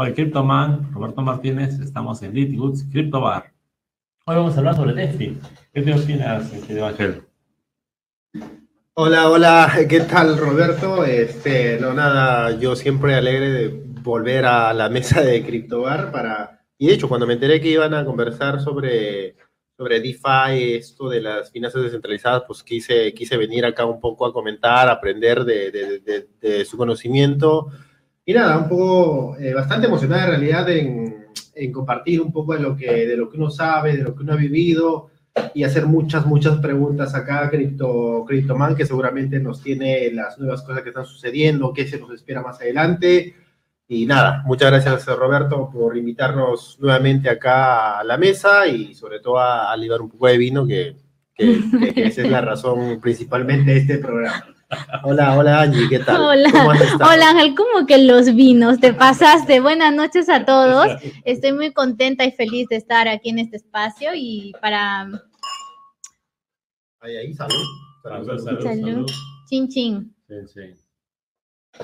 Soy CryptoMan, Roberto Martínez, estamos en Litwoods Crypto Bar. Hoy vamos a hablar sobre DeFi. ¿Qué te opinas, querido Ángel? Hola, hola, ¿qué tal Roberto? Este, no nada, yo siempre alegre de volver a la mesa de CryptoBar para... Y de hecho, cuando me enteré que iban a conversar sobre, sobre DeFi, esto de las finanzas descentralizadas, pues quise, quise venir acá un poco a comentar, aprender de, de, de su conocimiento y nada, un poco, eh, bastante emocionada en realidad en, en, compartir un poco de lo, que, de lo que uno sabe, de lo que uno ha vivido y hacer muchas, muchas preguntas acá a Crypto, CryptoMan, que seguramente nos tiene las nuevas cosas que están sucediendo, qué se nos espera más adelante. Y nada, muchas gracias Roberto por invitarnos nuevamente acá a la mesa y sobre todo a, a un poco de vino, que, que, que esa es la razón principalmente de este programa. Hola, hola Angie, ¿qué tal? Hola, hola Ángel, ¿cómo que los vinos? Te pasaste. Buenas noches a todos. Estoy muy contenta y feliz de estar aquí en este espacio y para... Ahí, ahí, salud. Salud, salud. salud. Chin, chin. Sí, sí.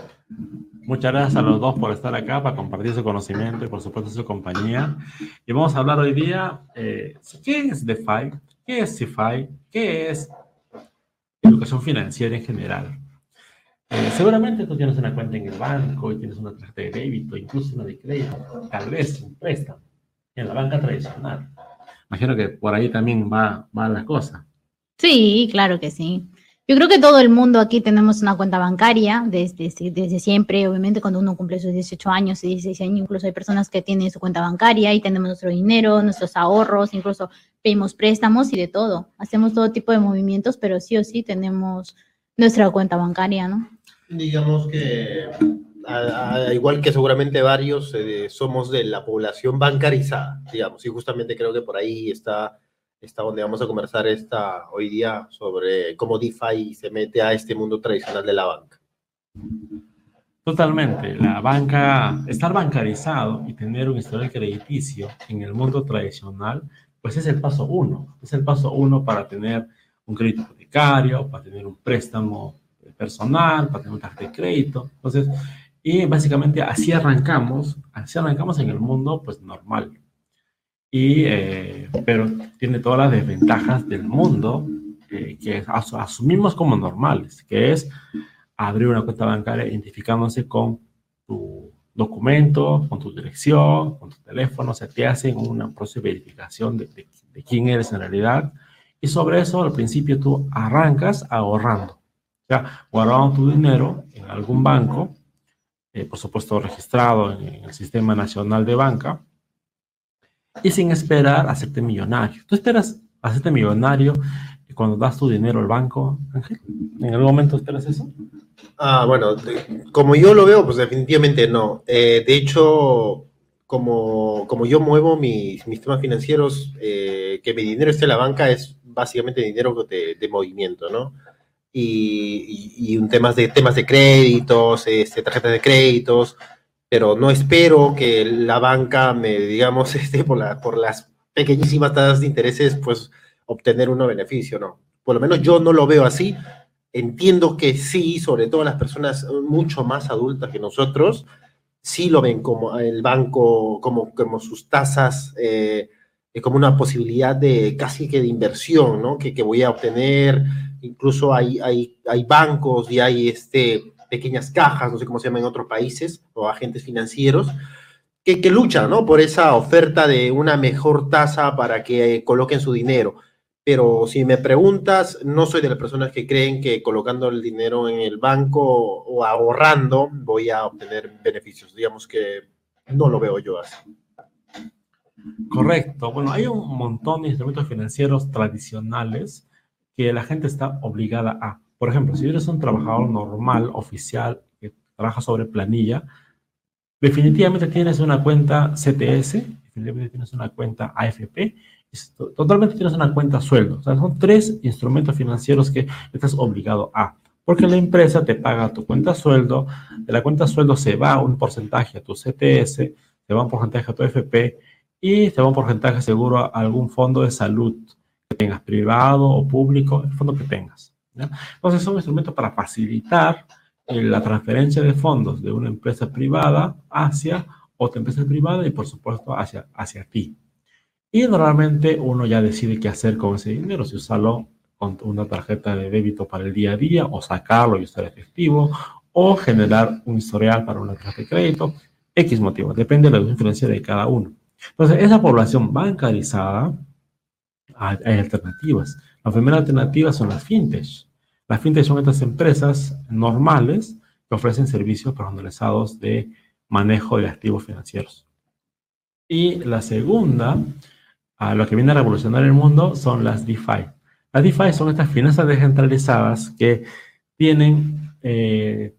Muchas gracias a los dos por estar acá, para compartir su conocimiento y por supuesto su compañía. Y vamos a hablar hoy día, eh, ¿qué es DeFi? ¿Qué es CeFi? ¿Qué es educación financiera en general. Eh, seguramente tú tienes una cuenta en el banco y tienes una tarjeta de débito, incluso una de crédito, tal vez un préstamo en la banca tradicional. Imagino que por ahí también va, va la cosa. Sí, claro que sí. Yo creo que todo el mundo aquí tenemos una cuenta bancaria desde, desde siempre, obviamente cuando uno cumple sus 18 años y 16 años, incluso hay personas que tienen su cuenta bancaria y tenemos nuestro dinero, nuestros ahorros, incluso pedimos préstamos y de todo. Hacemos todo tipo de movimientos, pero sí o sí tenemos nuestra cuenta bancaria, ¿no? Digamos que, igual que seguramente varios, eh, somos de la población bancarizada, digamos, y justamente creo que por ahí está está donde vamos a conversar esta, hoy día sobre cómo DeFi se mete a este mundo tradicional de la banca. Totalmente. La banca, estar bancarizado y tener un historial crediticio en el mundo tradicional, pues es el paso uno. Es el paso uno para tener un crédito hipotecario, para tener un préstamo personal, para tener un tarjeta de crédito. Entonces, y básicamente así arrancamos, así arrancamos en el mundo pues normal, y, eh, pero tiene todas las desventajas del mundo eh, que asumimos como normales, que es abrir una cuenta bancaria identificándose con tu documento, con tu dirección, con tu teléfono, o sea, te hacen una proceso de verificación de, de, quién eres en realidad. Y sobre eso, al principio tú arrancas ahorrando, o sea, guardando tu dinero en algún banco, eh, por supuesto registrado en, en el Sistema Nacional de Banca, y sin esperar hacerte millonario. ¿Tú esperas hacerte millonario cuando das tu dinero al banco, Ángel? ¿En algún momento esperas eso? Ah, bueno, como yo lo veo, pues definitivamente no. Eh, de hecho, como, como yo muevo mis, mis temas financieros, eh, que mi dinero esté en la banca es básicamente dinero de, de movimiento, ¿no? Y, y, y, un temas de temas de créditos, este, tarjetas de créditos, pero no espero que la banca me, digamos, este, por, la, por las pequeñísimas tasas de intereses, pues obtener un beneficio, ¿no? Por lo menos yo no lo veo así. Entiendo que sí, sobre todo las personas mucho más adultas que nosotros, sí lo ven como el banco, como, como sus tasas, eh, como una posibilidad de casi que de inversión, ¿no? Que, voy a obtener. Incluso hay, hay, hay bancos y hay este, pequeñas cajas, no sé cómo se llama en otros países, o agentes financieros, que, que luchan ¿no? por esa oferta de una mejor tasa para que coloquen su dinero. Pero si me preguntas, no soy de las personas que creen que colocando el dinero en el banco o ahorrando voy a obtener beneficios. Digamos que no lo veo yo así. Correcto. Bueno, hay un montón de instrumentos financieros tradicionales que la gente está obligada a por ejemplo, si eres un trabajador normal, oficial, que trabaja sobre planilla, definitivamente tienes una cuenta CTS, definitivamente tienes una cuenta AFP, totalmente tienes una cuenta sueldo. O sea, son tres instrumentos financieros que estás obligado a. Porque la empresa te paga tu cuenta sueldo, de la cuenta sueldo se va un porcentaje a tu CTS, se va un porcentaje a tu AFP y se va un porcentaje seguro a algún fondo de salud que tengas, privado o público, el fondo que tengas. Entonces son instrumentos para facilitar eh, la transferencia de fondos de una empresa privada hacia otra empresa privada y por supuesto hacia, hacia ti. Y normalmente uno ya decide qué hacer con ese dinero, si usarlo con una tarjeta de débito para el día a día o sacarlo y usar efectivo o generar un historial para una tarjeta de crédito, X motivo, depende de la influencia de cada uno. Entonces, esa población bancarizada, hay, alternativas. La primera alternativa son las fintech. Las fintech son estas empresas normales que ofrecen servicios personalizados de manejo de activos financieros. Y la segunda, a lo que viene a revolucionar el mundo, son las DeFi. Las DeFi son estas finanzas descentralizadas que tienen, eh,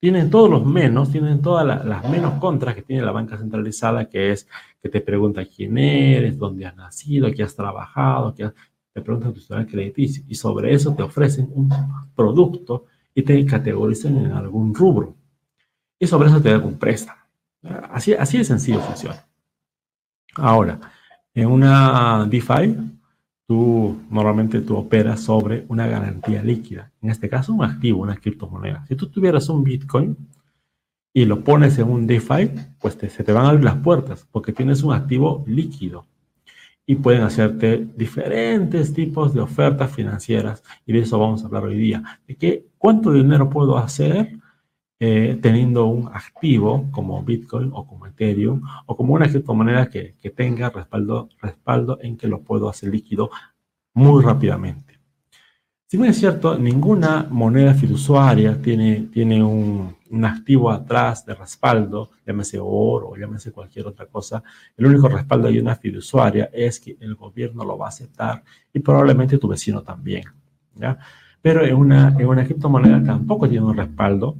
tienen todos los menos, tienen todas las menos contras que tiene la banca centralizada, que es que te pregunta quién eres, dónde has nacido, qué has trabajado, qué te preguntan tu historial crediticio y sobre eso te ofrecen un producto y te categorizan en algún rubro. Y sobre eso te dan un préstamo. Así, así de sencillo funciona. Ahora, en una DeFi, tú normalmente tú operas sobre una garantía líquida. En este caso, un activo, una criptomoneda. Si tú tuvieras un Bitcoin y lo pones en un DeFi, pues se te van a abrir las puertas porque tienes un activo líquido y pueden hacerte diferentes tipos de ofertas financieras y de eso vamos a hablar hoy día. De qué, cuánto dinero puedo hacer eh, teniendo un activo como Bitcoin o como Ethereum o como una criptomoneda que, que tenga respaldo, respaldo en que lo puedo hacer líquido muy rápidamente. Si bien es cierto, ninguna moneda fiduciaria tiene, tiene un, un, activo atrás de respaldo, llámese oro o llámese cualquier otra cosa. El único respaldo de una fiduciaria es que el gobierno lo va a aceptar y probablemente tu vecino también. ¿ya? Pero en una, en una criptomoneda tampoco tiene un respaldo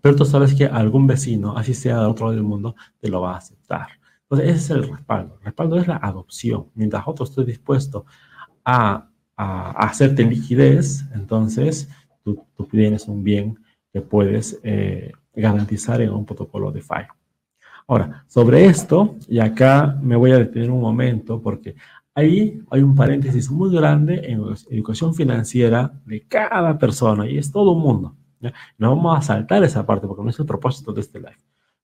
pero tú sabes que algún vecino, así sea de otro lado del mundo, te lo va a aceptar. Entonces, ese es el respaldo. El respaldo es la adopción. Mientras otro esté dispuesto a, a, hacerte liquidez, entonces tú, tú, tienes un bien que puedes eh, garantizar en un protocolo de DeFi. Ahora, sobre esto, y acá me voy a detener un momento porque ahí hay un paréntesis muy grande en la educación financiera de cada persona y es todo un mundo. No vamos a saltar esa parte porque no es el propósito de este live.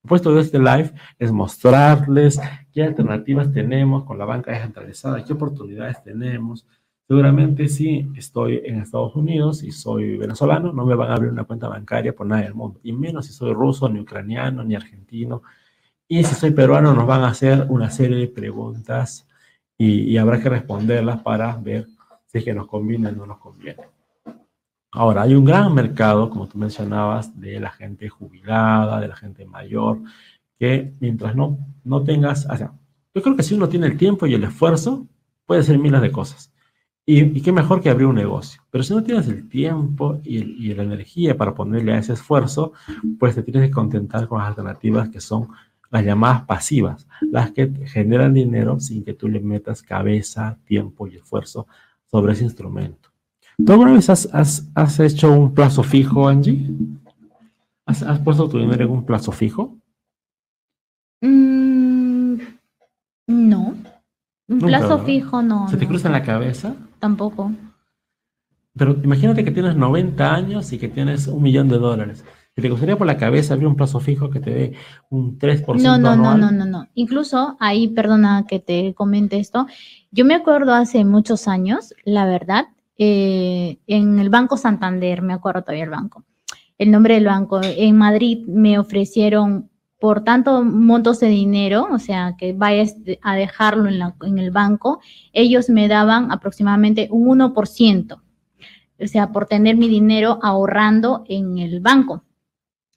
El propósito de este live es mostrarles qué alternativas tenemos con la banca descentralizada, qué oportunidades tenemos. Seguramente si estoy en Estados Unidos y soy venezolano, no me van a abrir una cuenta bancaria por nada del mundo, y menos si soy ruso, ni ucraniano, ni argentino. Y si soy peruano, nos van a hacer una serie de preguntas y, y habrá que responderlas para ver si es que nos conviene o no nos conviene. Ahora, hay un gran mercado, como tú mencionabas, de la gente jubilada, de la gente mayor, que mientras no, no tengas, o yo creo que si uno tiene el tiempo y el esfuerzo, puede hacer miles de cosas. Y, qué mejor que abrir un negocio. Pero si no tienes el tiempo y, y, la energía para ponerle a ese esfuerzo, pues te tienes que contentar con las alternativas que son las llamadas pasivas, las que generan dinero sin que tú le metas cabeza, tiempo y esfuerzo sobre ese instrumento. ¿Tú alguna vez has, hecho un plazo fijo, Angie? ¿Has, puesto tu dinero en un plazo fijo? Mm, no. Un plazo fijo no. ¿Se te cruza en la cabeza? Tampoco. Pero imagínate que tienes 90 años y que tienes un millón de dólares. ¿Te gustaría por la cabeza abrir un plazo fijo que te dé un 3% no, no, No, no, no, no. Incluso ahí, perdona que te comente esto, yo me acuerdo hace muchos años, la verdad, eh, en el Banco Santander, me acuerdo todavía el banco, el nombre del banco, en Madrid me ofrecieron por tanto montos de dinero, o sea, que vayas a dejarlo en, en el banco, ellos me daban aproximadamente un 1%, o sea, por tener mi dinero ahorrando en el banco.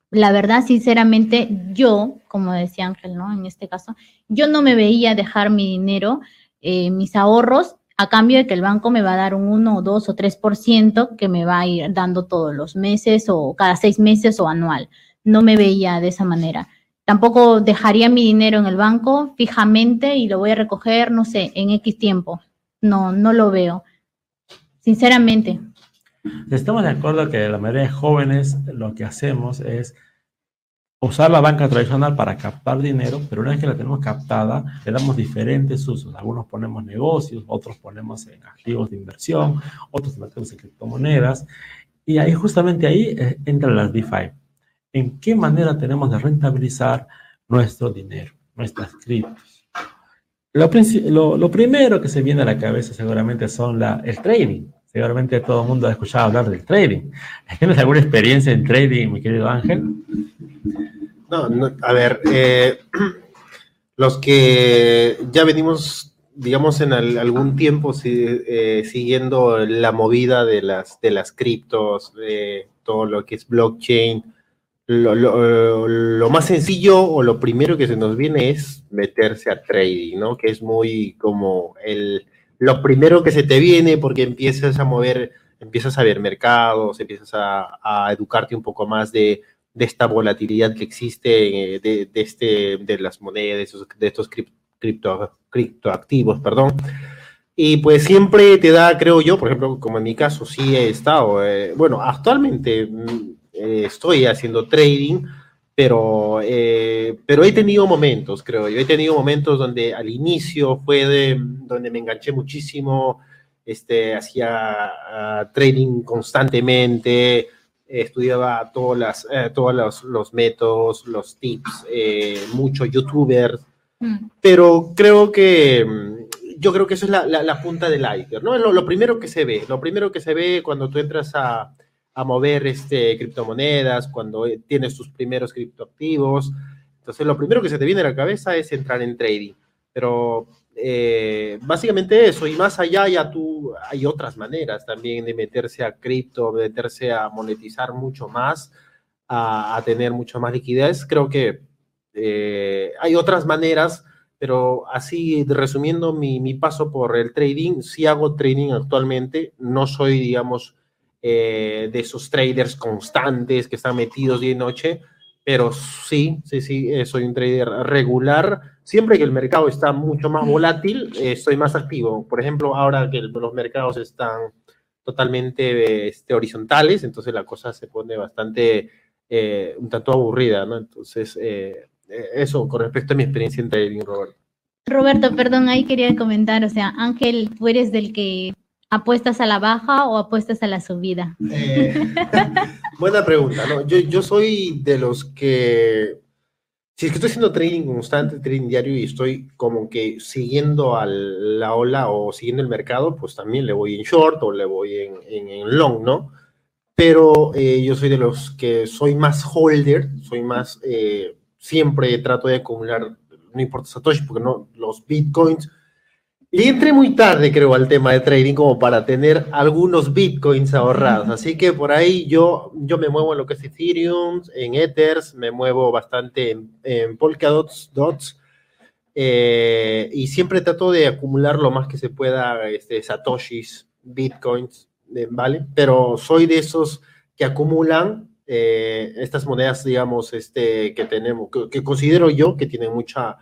La verdad, sinceramente, yo, como decía Ángel, ¿no? En este caso, yo no me veía dejar mi dinero, eh, mis ahorros a cambio de que el banco me va a dar un 1 o 2 o 3% que me va a ir dando todos los meses o cada seis meses o anual. No me veía de esa manera. Tampoco dejaría mi dinero en el banco fijamente y lo voy a recoger, no sé, en X tiempo. No, no lo veo. Sinceramente. Estamos de acuerdo que la mayoría de jóvenes lo que hacemos es usar la banca tradicional para captar dinero, pero una vez que la tenemos captada, le damos diferentes usos. Algunos ponemos negocios, otros ponemos en activos de inversión, otros metemos en criptomonedas. Y ahí justamente ahí eh, entran las DeFi. ¿En qué manera tenemos de rentabilizar nuestro dinero, nuestras criptos. Lo, lo, primero que se viene a la cabeza seguramente son la, el trading. Seguramente todo el mundo ha escuchado hablar del trading. ¿Tienes alguna experiencia en trading, mi querido Ángel? No, no a ver, eh, los que ya venimos, digamos, en algún tiempo eh, siguiendo la movida de las, de las criptos, de todo lo que es blockchain, lo, más sencillo o lo primero que se nos viene es meterse a trading, ¿no? Que es muy como el, lo primero que se te viene porque empiezas a mover, empiezas a ver mercados, empiezas a, educarte un poco más de, esta volatilidad que existe eh, de, este, de las monedas, de estos cripto, criptoactivos, perdón. Y pues siempre te da, creo yo, por ejemplo, como en mi caso, sí he estado, eh, bueno, actualmente mm, eh, estoy haciendo trading, pero, eh, pero he tenido momentos, creo yo, he tenido momentos donde al inicio fue de, donde me enganché muchísimo, este, hacía ah, trading constantemente, estudiaba todas las, eh, todos los, los, métodos, los tips, muchos youtubers, mm. pero creo que mm, yo creo que eso es la, la, punta del iceberg, ¿no? Lo, lo, primero que se ve, lo primero que se ve cuando tú entras a, a mover este, criptomonedas, cuando eh, tienes tus primeros criptoactivos. Entonces, lo primero que se te viene a la cabeza es entrar en trading. Pero eh, básicamente eso, y más allá ya tú, hay otras maneras también de meterse a cripto, meterse a monetizar mucho más, a, tener mucho más liquidez. Creo que eh, hay otras maneras, pero así resumiendo mi, paso por el trading, sí hago trading actualmente, no soy, digamos, eh, de esos traders constantes que están metidos día y noche, pero sí, sí, sí, eh, soy un trader regular. Siempre que el mercado está mucho más volátil, eh, estoy más activo. Por ejemplo, ahora que los mercados están totalmente este, horizontales, entonces la cosa se pone bastante, un tanto aburrida, ¿no? Entonces, eso con respecto a mi experiencia en trading, Roberto. Roberto, perdón, ahí quería comentar, o sea, Ángel, tú eres del que ¿Apuestas a la baja o apuestas a la subida? Eh, buena pregunta, ¿no? Yo, yo soy de los que, si es que estoy haciendo trading constante, trading diario y estoy como que siguiendo a la ola o siguiendo el mercado, pues también le voy en short o le voy en, en, long, ¿no? Pero eh, yo soy de los que soy más holder, soy más, eh, siempre trato de acumular, no importa Satoshi, porque no, los bitcoins y entré muy tarde, creo, al tema de trading como para tener algunos bitcoins ahorrados. Así que por ahí yo, yo me muevo en lo que es Ethereum, en Ethers, me muevo bastante en, en Polkadot, dots, eh, y siempre trato de acumular lo más que se pueda este, satoshis, bitcoins, eh, ¿vale? Pero soy de esos que acumulan eh, estas monedas, digamos, este, que tenemos, que considero yo que tienen mucha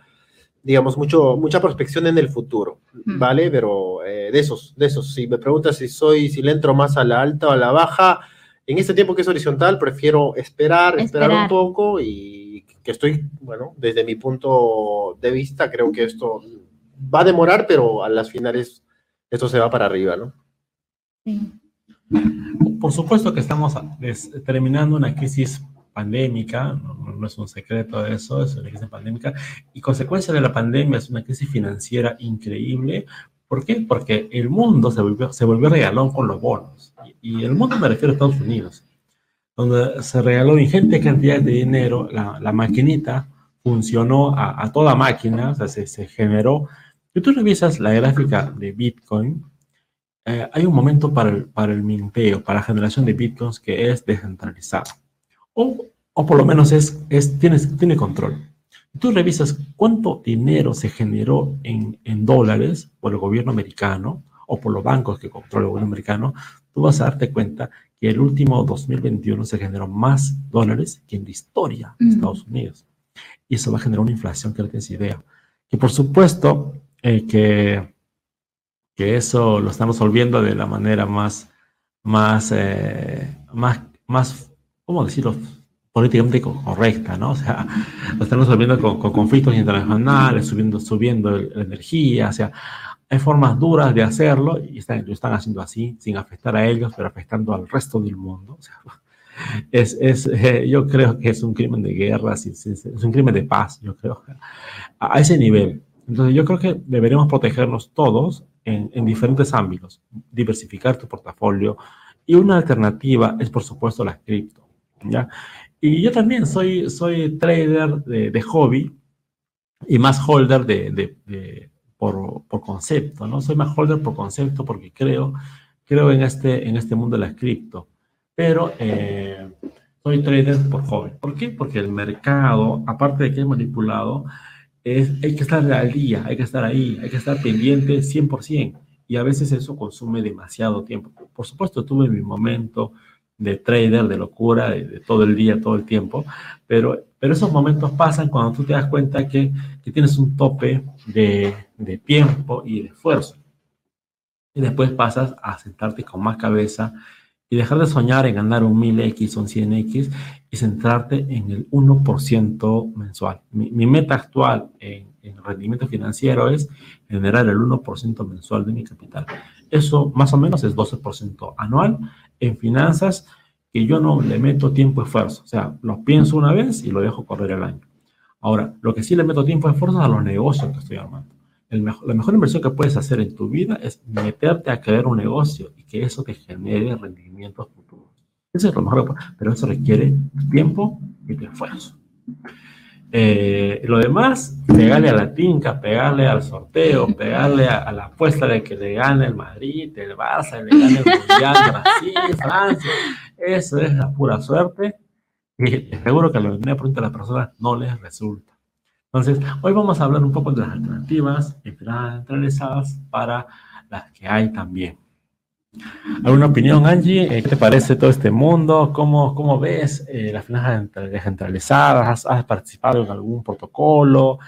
digamos, mucho, mucha prospección en el futuro, ¿vale? Pero eh, de esos, de esos, si me preguntas si soy, si le entro más a la alta o a la baja, en este tiempo que es horizontal, prefiero esperar, esperar, un poco y que estoy, bueno, desde mi punto de vista, creo que esto va a demorar, pero a las finales esto se va para arriba, ¿no? Sí. Por supuesto que estamos terminando una crisis pandémica, no, es un secreto eso, es una crisis pandémica, y consecuencia de la pandemia es una crisis financiera increíble. ¿Por qué? Porque el mundo se volvió, se volvió regalón con los bonos. Y, el mundo me refiero a Estados Unidos, donde se regaló ingente cantidad de dinero, la, la maquinita funcionó a, toda máquina, o sea, se, se generó. Si tú revisas la gráfica de Bitcoin, eh, hay un momento para el, para el minteo, para la generación de Bitcoins que es descentralizado o, o por lo menos es, es, tienes, tiene control. Tú revisas cuánto dinero se generó en, en dólares por el gobierno americano o por los bancos que controla el gobierno americano, tú vas a darte cuenta que el último 2021 se generó más dólares que en la historia de Estados Unidos. Y eso va a generar una inflación que no tienes idea. Que por supuesto eh, que, que eso lo estamos resolviendo de la manera más, más, eh, más, más ¿cómo decirlo? políticamente correcta, ¿no? O sea, están resolviendo con, conflictos internacionales, subiendo, subiendo la energía, o sea, hay formas duras de hacerlo y están, lo están haciendo así, sin afectar a ellos, pero afectando al resto del mundo. O sea, es, es eh, yo creo que es un crimen de guerra, es, es un crimen de paz, yo creo, a, ese nivel. Entonces yo creo que deberíamos protegernos todos en, en diferentes ámbitos, diversificar tu portafolio y una alternativa es por supuesto la cripto, ¿ya? Y yo también soy, soy trader de, de hobby y más holder de, de, por, por, concepto, ¿no? Soy más holder por concepto porque creo, creo en, este, en este mundo de la cripto, pero eh, soy trader por hobby. ¿Por qué? Porque el mercado, aparte de que es manipulado, es, hay que estar al día, hay que estar ahí, hay que estar pendiente 100%. Y a veces eso consume demasiado tiempo. Por supuesto, tuve mi momento de trader, de locura, de, todo el día, todo el tiempo, pero, pero esos momentos pasan cuando tú te das cuenta que, que tienes un tope de, de, tiempo y de esfuerzo. Y después pasas a sentarte con más cabeza y dejar de soñar en ganar un 1000X o un 100X y centrarte en el 1% mensual. Mi, mi meta actual en, en rendimiento financiero es generar el 1% mensual de mi capital. Eso más o menos es 12% anual en finanzas que yo no le meto tiempo y esfuerzo. O sea, lo pienso una vez y lo dejo correr el año. Ahora, lo que sí le meto tiempo y esfuerzo es a los negocios que estoy armando. La mejor inversión que puedes hacer en tu vida es meterte a crear un negocio y que eso te genere rendimientos futuros. Eso es lo mejor, pero eso requiere tiempo y esfuerzo. Eh, lo demás, pegarle a la tinca, pegarle al sorteo, pegarle a, a, la apuesta de que le gane el Madrid, el Barça, le gane el Mundial, Brasil, Francia. Eso es la pura suerte. Y seguro que a la mayoría de las personas no les resulta. Entonces, hoy vamos a hablar un poco de las alternativas centralizadas para las que hay también. ¿Alguna opinión, Angie? Eh, ¿Qué te parece todo este mundo? ¿Cómo, cómo ves eh, las finanzas descentralizadas? ¿Has, ¿Has, participado en algún protocolo?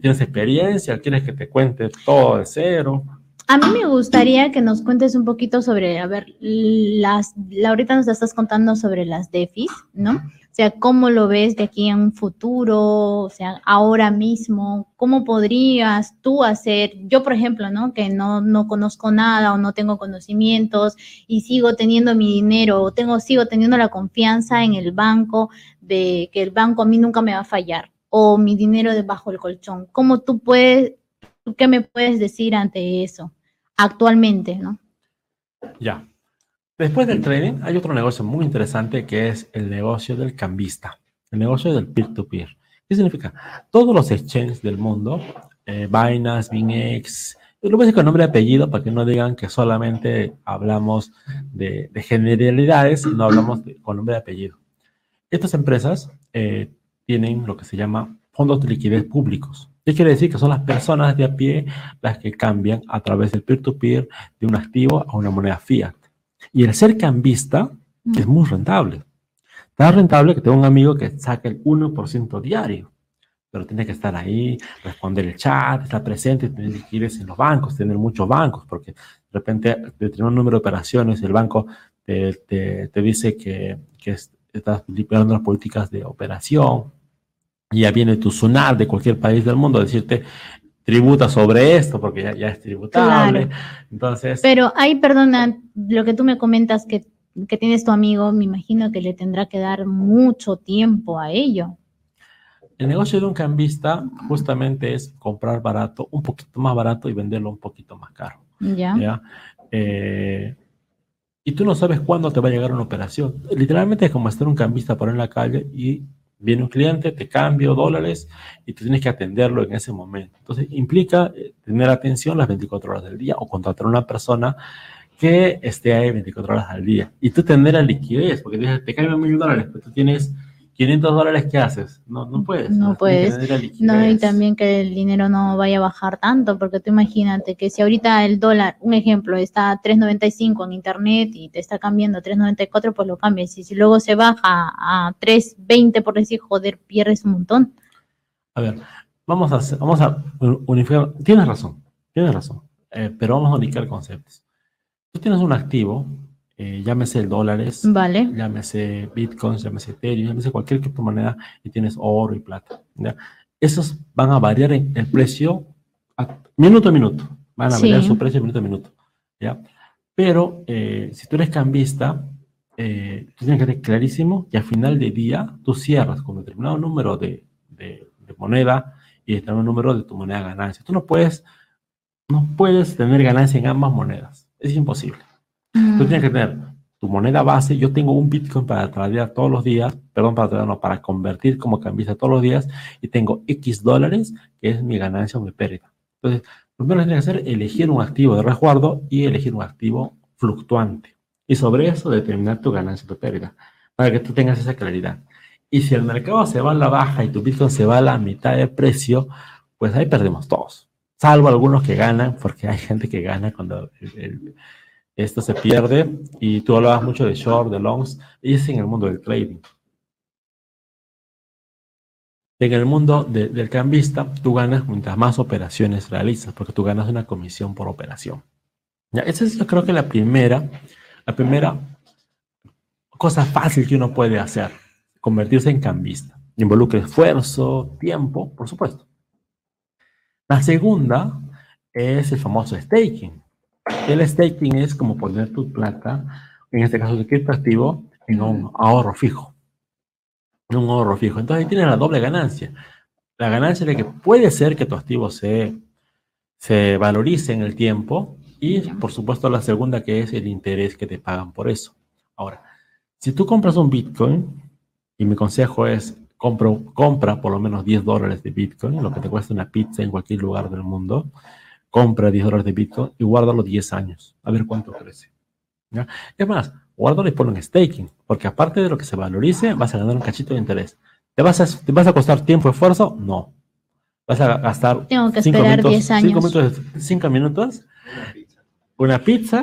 ¿Tienes experiencia? ¿Quieres que te cuente todo de cero? A mí me gustaría que nos cuentes un poquito sobre, a ver, las, ahorita nos estás contando sobre las DEFIs, ¿no? O sea, ¿cómo lo ves de aquí en un futuro? O sea, ahora mismo, ¿cómo podrías tú hacer? Yo, por ejemplo, ¿no? Que no, no conozco nada o no tengo conocimientos y sigo teniendo mi dinero o tengo, sigo teniendo la confianza en el banco de que el banco a mí nunca me va a fallar o mi dinero debajo del colchón. ¿Cómo tú puedes, qué me puedes decir ante eso actualmente, ¿no? Ya. Después del trading, hay otro negocio muy interesante que es el negocio del cambista, el negocio del peer-to-peer. -peer. ¿Qué significa? Todos los exchanges del mundo, eh, Binance, BinX, lo voy a decir con nombre y apellido para que no digan que solamente hablamos de, de generalidades no hablamos de, con nombre y apellido. Estas empresas eh, tienen lo que se llama fondos de liquidez públicos. ¿Qué quiere decir? Que son las personas de a pie las que cambian a través del peer-to-peer -peer de un activo a una moneda fiat. Y el ser cambista mm. es muy rentable. Tan rentable que tengo un amigo que saca el 1% diario, pero tiene que estar ahí, responder el chat, estar presente, tener liquidez en los bancos, tener muchos bancos, porque de repente de tener un número de operaciones, el banco te, te, te dice que, que estás liberando las políticas de operación, y ya viene tu SUNAT de cualquier país del mundo a decirte, tributa sobre esto porque ya, ya es tributable. Claro. Entonces. Pero ahí, perdona, lo que tú me comentas que, que, tienes tu amigo, me imagino que le tendrá que dar mucho tiempo a ello. El negocio de un cambista justamente es comprar barato, un poquito más barato y venderlo un poquito más caro. Ya. ¿ya? Eh, y tú no sabes cuándo te va a llegar una operación. Literalmente es como estar un cambista por en la calle y Viene un cliente, te cambio dólares y tú tienes que atenderlo en ese momento. Entonces, implica eh, tener atención las 24 horas del día o contratar a una persona que esté ahí 24 horas al día. Y tú tener la liquidez, porque te, te mil dólares, pero tú tienes 500 dólares, ¿qué haces? No, no puedes. No, no puedes. No, y también que el dinero no vaya a bajar tanto, porque tú imagínate que si ahorita el dólar, un ejemplo, está a 3.95 en internet y te está cambiando a 3.94, pues lo cambias. Y si luego se baja a 3.20, por decir, joder, pierdes un montón. A ver, vamos a, vamos a unificar. Tienes razón, tienes razón, eh, pero vamos a unificar conceptos. Tú tienes un activo eh, llámese dólares, vale. llámese bitcoins, llámese ethereum, llámese cualquier criptomoneda y tienes oro y plata. ¿ya? Esos van a variar en el precio a, minuto a minuto, van a variar sí. su precio minuto a minuto. ¿ya? Pero eh, si tú eres cambista, eh, tú tienes que tener clarísimo y al final del día tú cierras con determinado número de, de, de moneda y determinado número de tu moneda ganancia. Tú no puedes, no puedes tener ganancia en ambas monedas. Es imposible. Mm. Tú tienes que tener tu moneda base. Yo tengo un Bitcoin para tradear todos los días, perdón, para tradear, no, para convertir como cambista todos los días y tengo X dólares, que es mi ganancia o mi pérdida. Entonces, lo primero que tienes que hacer es elegir un activo de resguardo y elegir un activo fluctuante. Y sobre eso determinar tu ganancia o tu pérdida, para que tú tengas esa claridad. Y si el mercado se va a la baja y tu Bitcoin se va a la mitad de precio, pues ahí perdemos todos. Salvo algunos que ganan, porque hay gente que gana cuando el- el- esto se pierde. Y tú hablabas mucho de short, de longs, y es en el mundo del trading. En el mundo de- del cambista, tú ganas mientras más operaciones realizas, porque tú ganas una comisión por operación. Ya, esa es yo creo que la primera, la primera cosa fácil que uno puede hacer, convertirse en cambista. Involucra esfuerzo, tiempo, por supuesto. La segunda es el famoso staking. El staking es como poner tu plata, en este caso de criptoactivo, en un ahorro fijo. En un ahorro fijo. Entonces tienes la doble ganancia. La ganancia de que puede ser que tu activo se, se valorice en el tiempo y por supuesto la segunda que es el interés que te pagan por eso. Ahora, si tú compras un Bitcoin, y mi consejo es compro, compra por lo menos 10 dólares de Bitcoin, lo que te cuesta una pizza en cualquier lugar del mundo, compra 10 dólares de Bitcoin y guárdalo 10 años, a ver cuánto crece. ¿ya? Es más, guárdalo y ponlo en staking, porque aparte de lo que se valorice, vas a ganar un cachito de interés. ¿Te vas a, te vas a costar tiempo y esfuerzo? No. Vas a gastar Tengo que cinco esperar minutos, 10 años. cinco minutos, cinco minutos, una pizza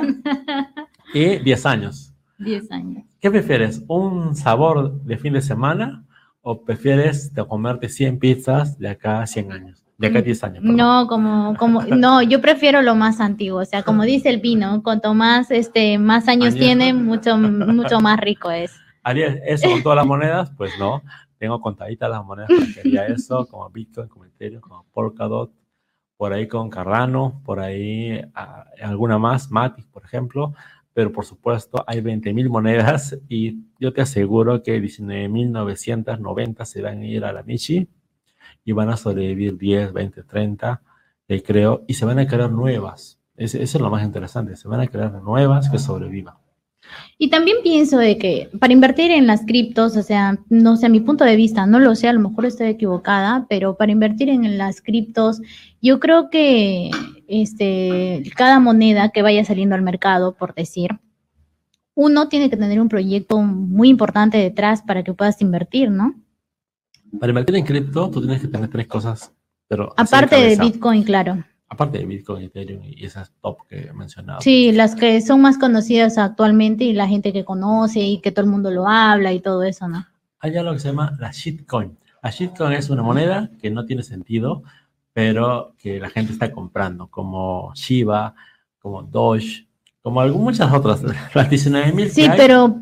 y 10 años. 10 años. ¿Qué prefieres? ¿Un sabor de fin de semana o prefieres comerte 100 pizzas de acá a 100 años? De acá a 10 años. perdón. No, como, como, no, yo prefiero lo más antiguo, o sea, como dice el vino, cuanto más, este, más años Añejo. tiene, mucho, mucho más rico es. ¿Haría eso con todas las monedas? Pues no. Tengo contaditas las monedas que haría eso, como Bitcoin, como Ethereum, como Polkadot, por ahí con Cardano, por ahí ah, alguna más, Matic, por ejemplo. Pero por supuesto, hay 20.000 monedas y yo te aseguro que 19.990 se van a ir a la Nichi y van a sobrevivir 10, 20, 30, eh, creo, y se van a crear nuevas. Ese- eso es lo más interesante, se van a crear nuevas que sobrevivan. Y también pienso de que para invertir en las criptos, o sea, no sé, a mi punto de vista, no lo sé, a lo mejor estoy equivocada, pero para invertir en las criptos, yo creo que este, cada moneda que vaya saliendo al mercado, por decir, uno tiene que tener un proyecto muy importante detrás para que puedas invertir, ¿no? Para invertir en cripto, tú tienes que tener tres cosas, pero Aparte de cabeza. Bitcoin, claro. Aparte de Bitcoin, Ethereum y esas top que he mencionado. Sí, las que son más conocidas actualmente y la gente que conoce y que todo el mundo lo habla y todo eso, ¿no? Hay algo que se llama la shitcoin. La shitcoin es una moneda que no tiene sentido, pero que la gente está comprando, como Shiba, como Doge, como algún- muchas otras. Las 19.000 Sí, pero,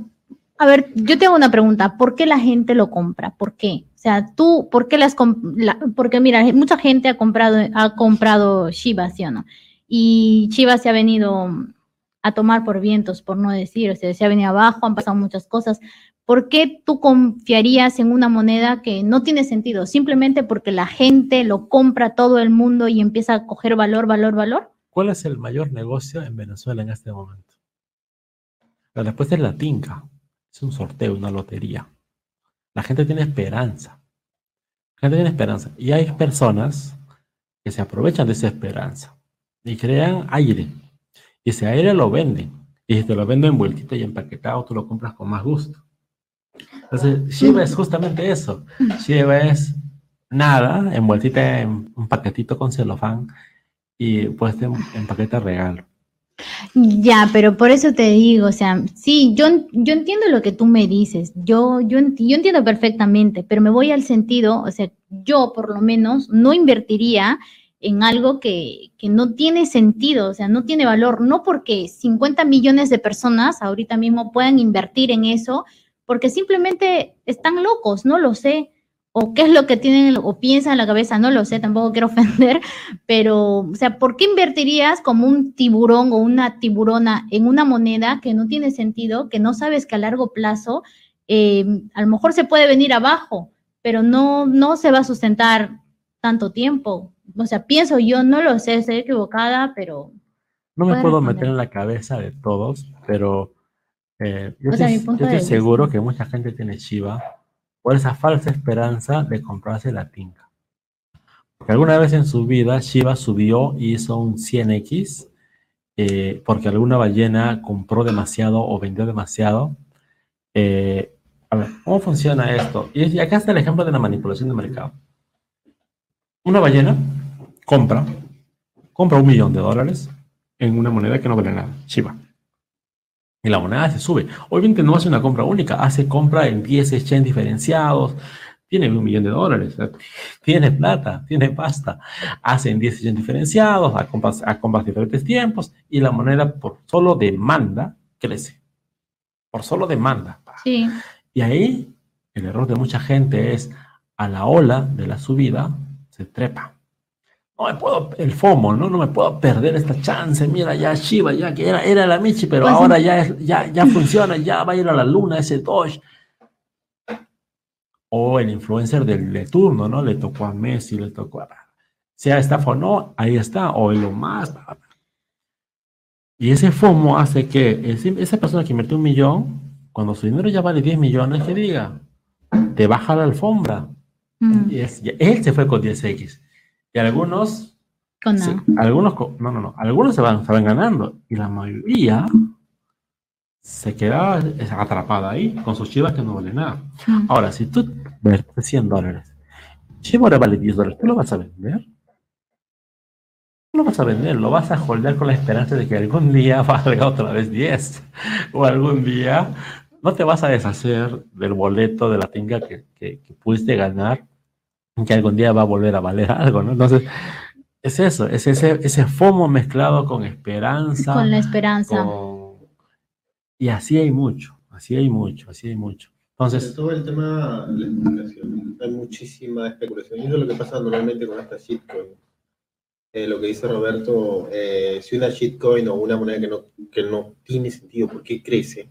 a ver, yo te hago una pregunta. ¿Por qué la gente lo compra? ¿Por qué? O sea, tú, ¿por qué las la- Porque mira, mucha gente ha comprado, ha comprado Shiba, ¿sí o no? Y Shiba se ha venido a tomar por vientos, por no decir, o sea, se ha venido abajo, han pasado muchas cosas. ¿Por qué tú confiarías en una moneda que no tiene sentido? Simplemente porque la gente lo compra todo el mundo y empieza a coger valor, valor, valor. ¿Cuál es el mayor negocio en Venezuela en este momento? La respuesta es la tinca. Es un sorteo, una lotería. La gente tiene esperanza. La gente tiene esperanza. Y hay personas que se aprovechan de esa esperanza y crean aire. Y ese aire lo venden. Y si te lo venden envueltito y empaquetado, tú lo compras con más gusto. Entonces, Shiba es justamente eso. Shiba es nada, envueltita en un paquetito con celofán y pues te empaqueta regalo. Ya, pero por eso te digo, o sea, sí, yo, yo entiendo lo que tú me dices, yo, yo, yo entiendo perfectamente, pero me voy al sentido, o sea, yo por lo menos no invertiría en algo que, que no tiene sentido, o sea, no tiene valor, no porque 50 millones de personas ahorita mismo puedan invertir en eso, porque simplemente están locos, no lo sé. O qué es lo que tienen o piensan en la cabeza, no lo sé, tampoco quiero ofender, pero, o sea, ¿por qué invertirías como un tiburón o una tiburona en una moneda que no tiene sentido, que no sabes que a largo plazo eh, a lo mejor se puede venir abajo, pero no, no se va a sustentar tanto tiempo? O sea, pienso yo, no lo sé, estoy equivocada, pero... No me puedo responder. meter en la cabeza de todos, pero eh, yo O sea, estoy, yo estoy seguro que mucha gente tiene Shiba por esa falsa esperanza de comprarse la tinga. Porque alguna vez en su vida Shiba subió y hizo un 100x eh, porque alguna ballena compró demasiado o vendió demasiado. Eh, a ver, ¿cómo funciona esto? Y, acá está el ejemplo de la manipulación de mercado. Una ballena compra, compra un millón de dólares en una moneda que no vale nada, Shiba. Y la moneda se sube. Obviamente no hace una compra única, hace compra en 10 exchange diferenciados, tiene un millón de dólares, tiene plata, tiene pasta, hace en 10 exchange diferenciados, a compras, a compras diferentes tiempos, y la moneda por solo demanda crece. Por solo demanda. Sí, Y ahí el error de mucha gente es a la ola de la subida se trepa. No me puedo, el FOMO, ¿no? No me puedo perder esta chance. Mira, ya Shiba, ya que era, era la Michi, pero Pues, ahora ya, es- ya, ya funciona, ya va a ir a la luna ese Doge. O el influencer del de turno, ¿no? Le tocó a Messi, le tocó a... Sea estafa o no, ahí está, o lo más. Y ese FOMO hace que ese- esa persona que invirtió un millón, cuando su dinero ya vale 10 millones, que diga, te baja la alfombra. mm, Y es- él se fue con 10X. Y algunos, con algunos, no, no, no, algunos se van, se van ganando. Y la mayoría se quedaba atrapada ahí con sus chivas que no valen nada. Mm. Ahora, si tú invertes 100 dólares, Chivo ahora vale 10 dólares, ¿tú lo vas a vender? No lo vas a vender, lo vas a holdear con la esperanza de que algún día valga otra vez 10. O algún día no te vas a deshacer del boleto de la tinga que, que, que pudiste ganar, que algún día va a volver a valer algo, ¿no? Entonces, es eso, es ese, ese FOMO mezclado con esperanza. Con la esperanza. con- Y así hay mucho, así hay mucho, así hay mucho. Entonces, todo el tema de la especulación. Hay muchísima especulación. Y eso es lo que pasa normalmente con esta shitcoin. Eh, lo que dice Roberto, eh, si una shitcoin o una moneda que no, que no tiene sentido, ¿por qué crece?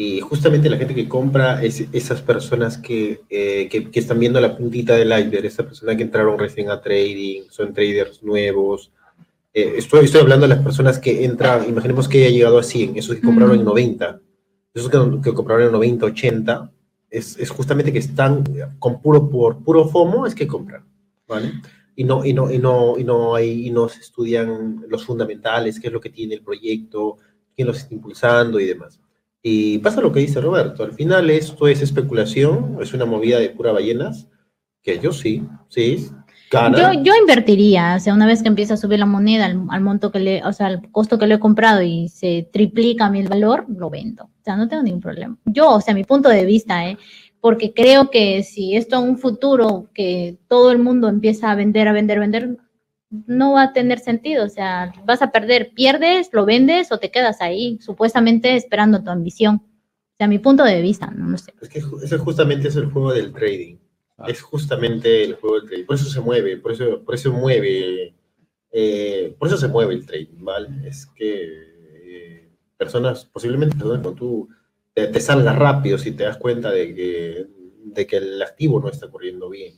Y justamente la gente que compra es esas personas que, eh, que, que están viendo la puntita del iceberg, esas personas que entraron recién a trading, son traders nuevos. Eh, estoy, estoy hablando de las personas que entran, imaginemos que haya llegado a 100, esos que compraron en Mm. 90 esos que, que compraron en 90, 80, es, es justamente que están con puro, por puro FOMO, es que compran, ¿vale? Y no, y no, y no, y no, hay, y no se estudian los fundamentales, qué es lo que tiene el proyecto, quién los está impulsando y demás. Y pasa lo que dice Roberto, al final esto es especulación, es una movida de pura ballenas, que yo sí, sí, gana. Yo, yo invertiría, o sea, una vez que empieza a subir la moneda al, monto que le, o sea, al costo que le he comprado y se triplica el valor, lo vendo. O sea, no tengo ningún problema. Yo, o sea, mi punto de vista, ¿eh? Porque creo que si esto en un futuro que todo el mundo empieza a vender, a vender, a vender, no va a tener sentido. O sea, vas a perder, pierdes, lo vendes o te quedas ahí, supuestamente esperando tu ambición. O sea, mi punto de vista, no lo sé. Es que ese justamente es el juego del trading. Ah. Es justamente el juego del trading. Por eso se mueve, por eso, por eso mueve, eh, por eso se mueve el trading, ¿vale? Es que eh, personas, posiblemente personas como tú, te, te salga rápido si te das cuenta de que, de que el activo no está corriendo bien.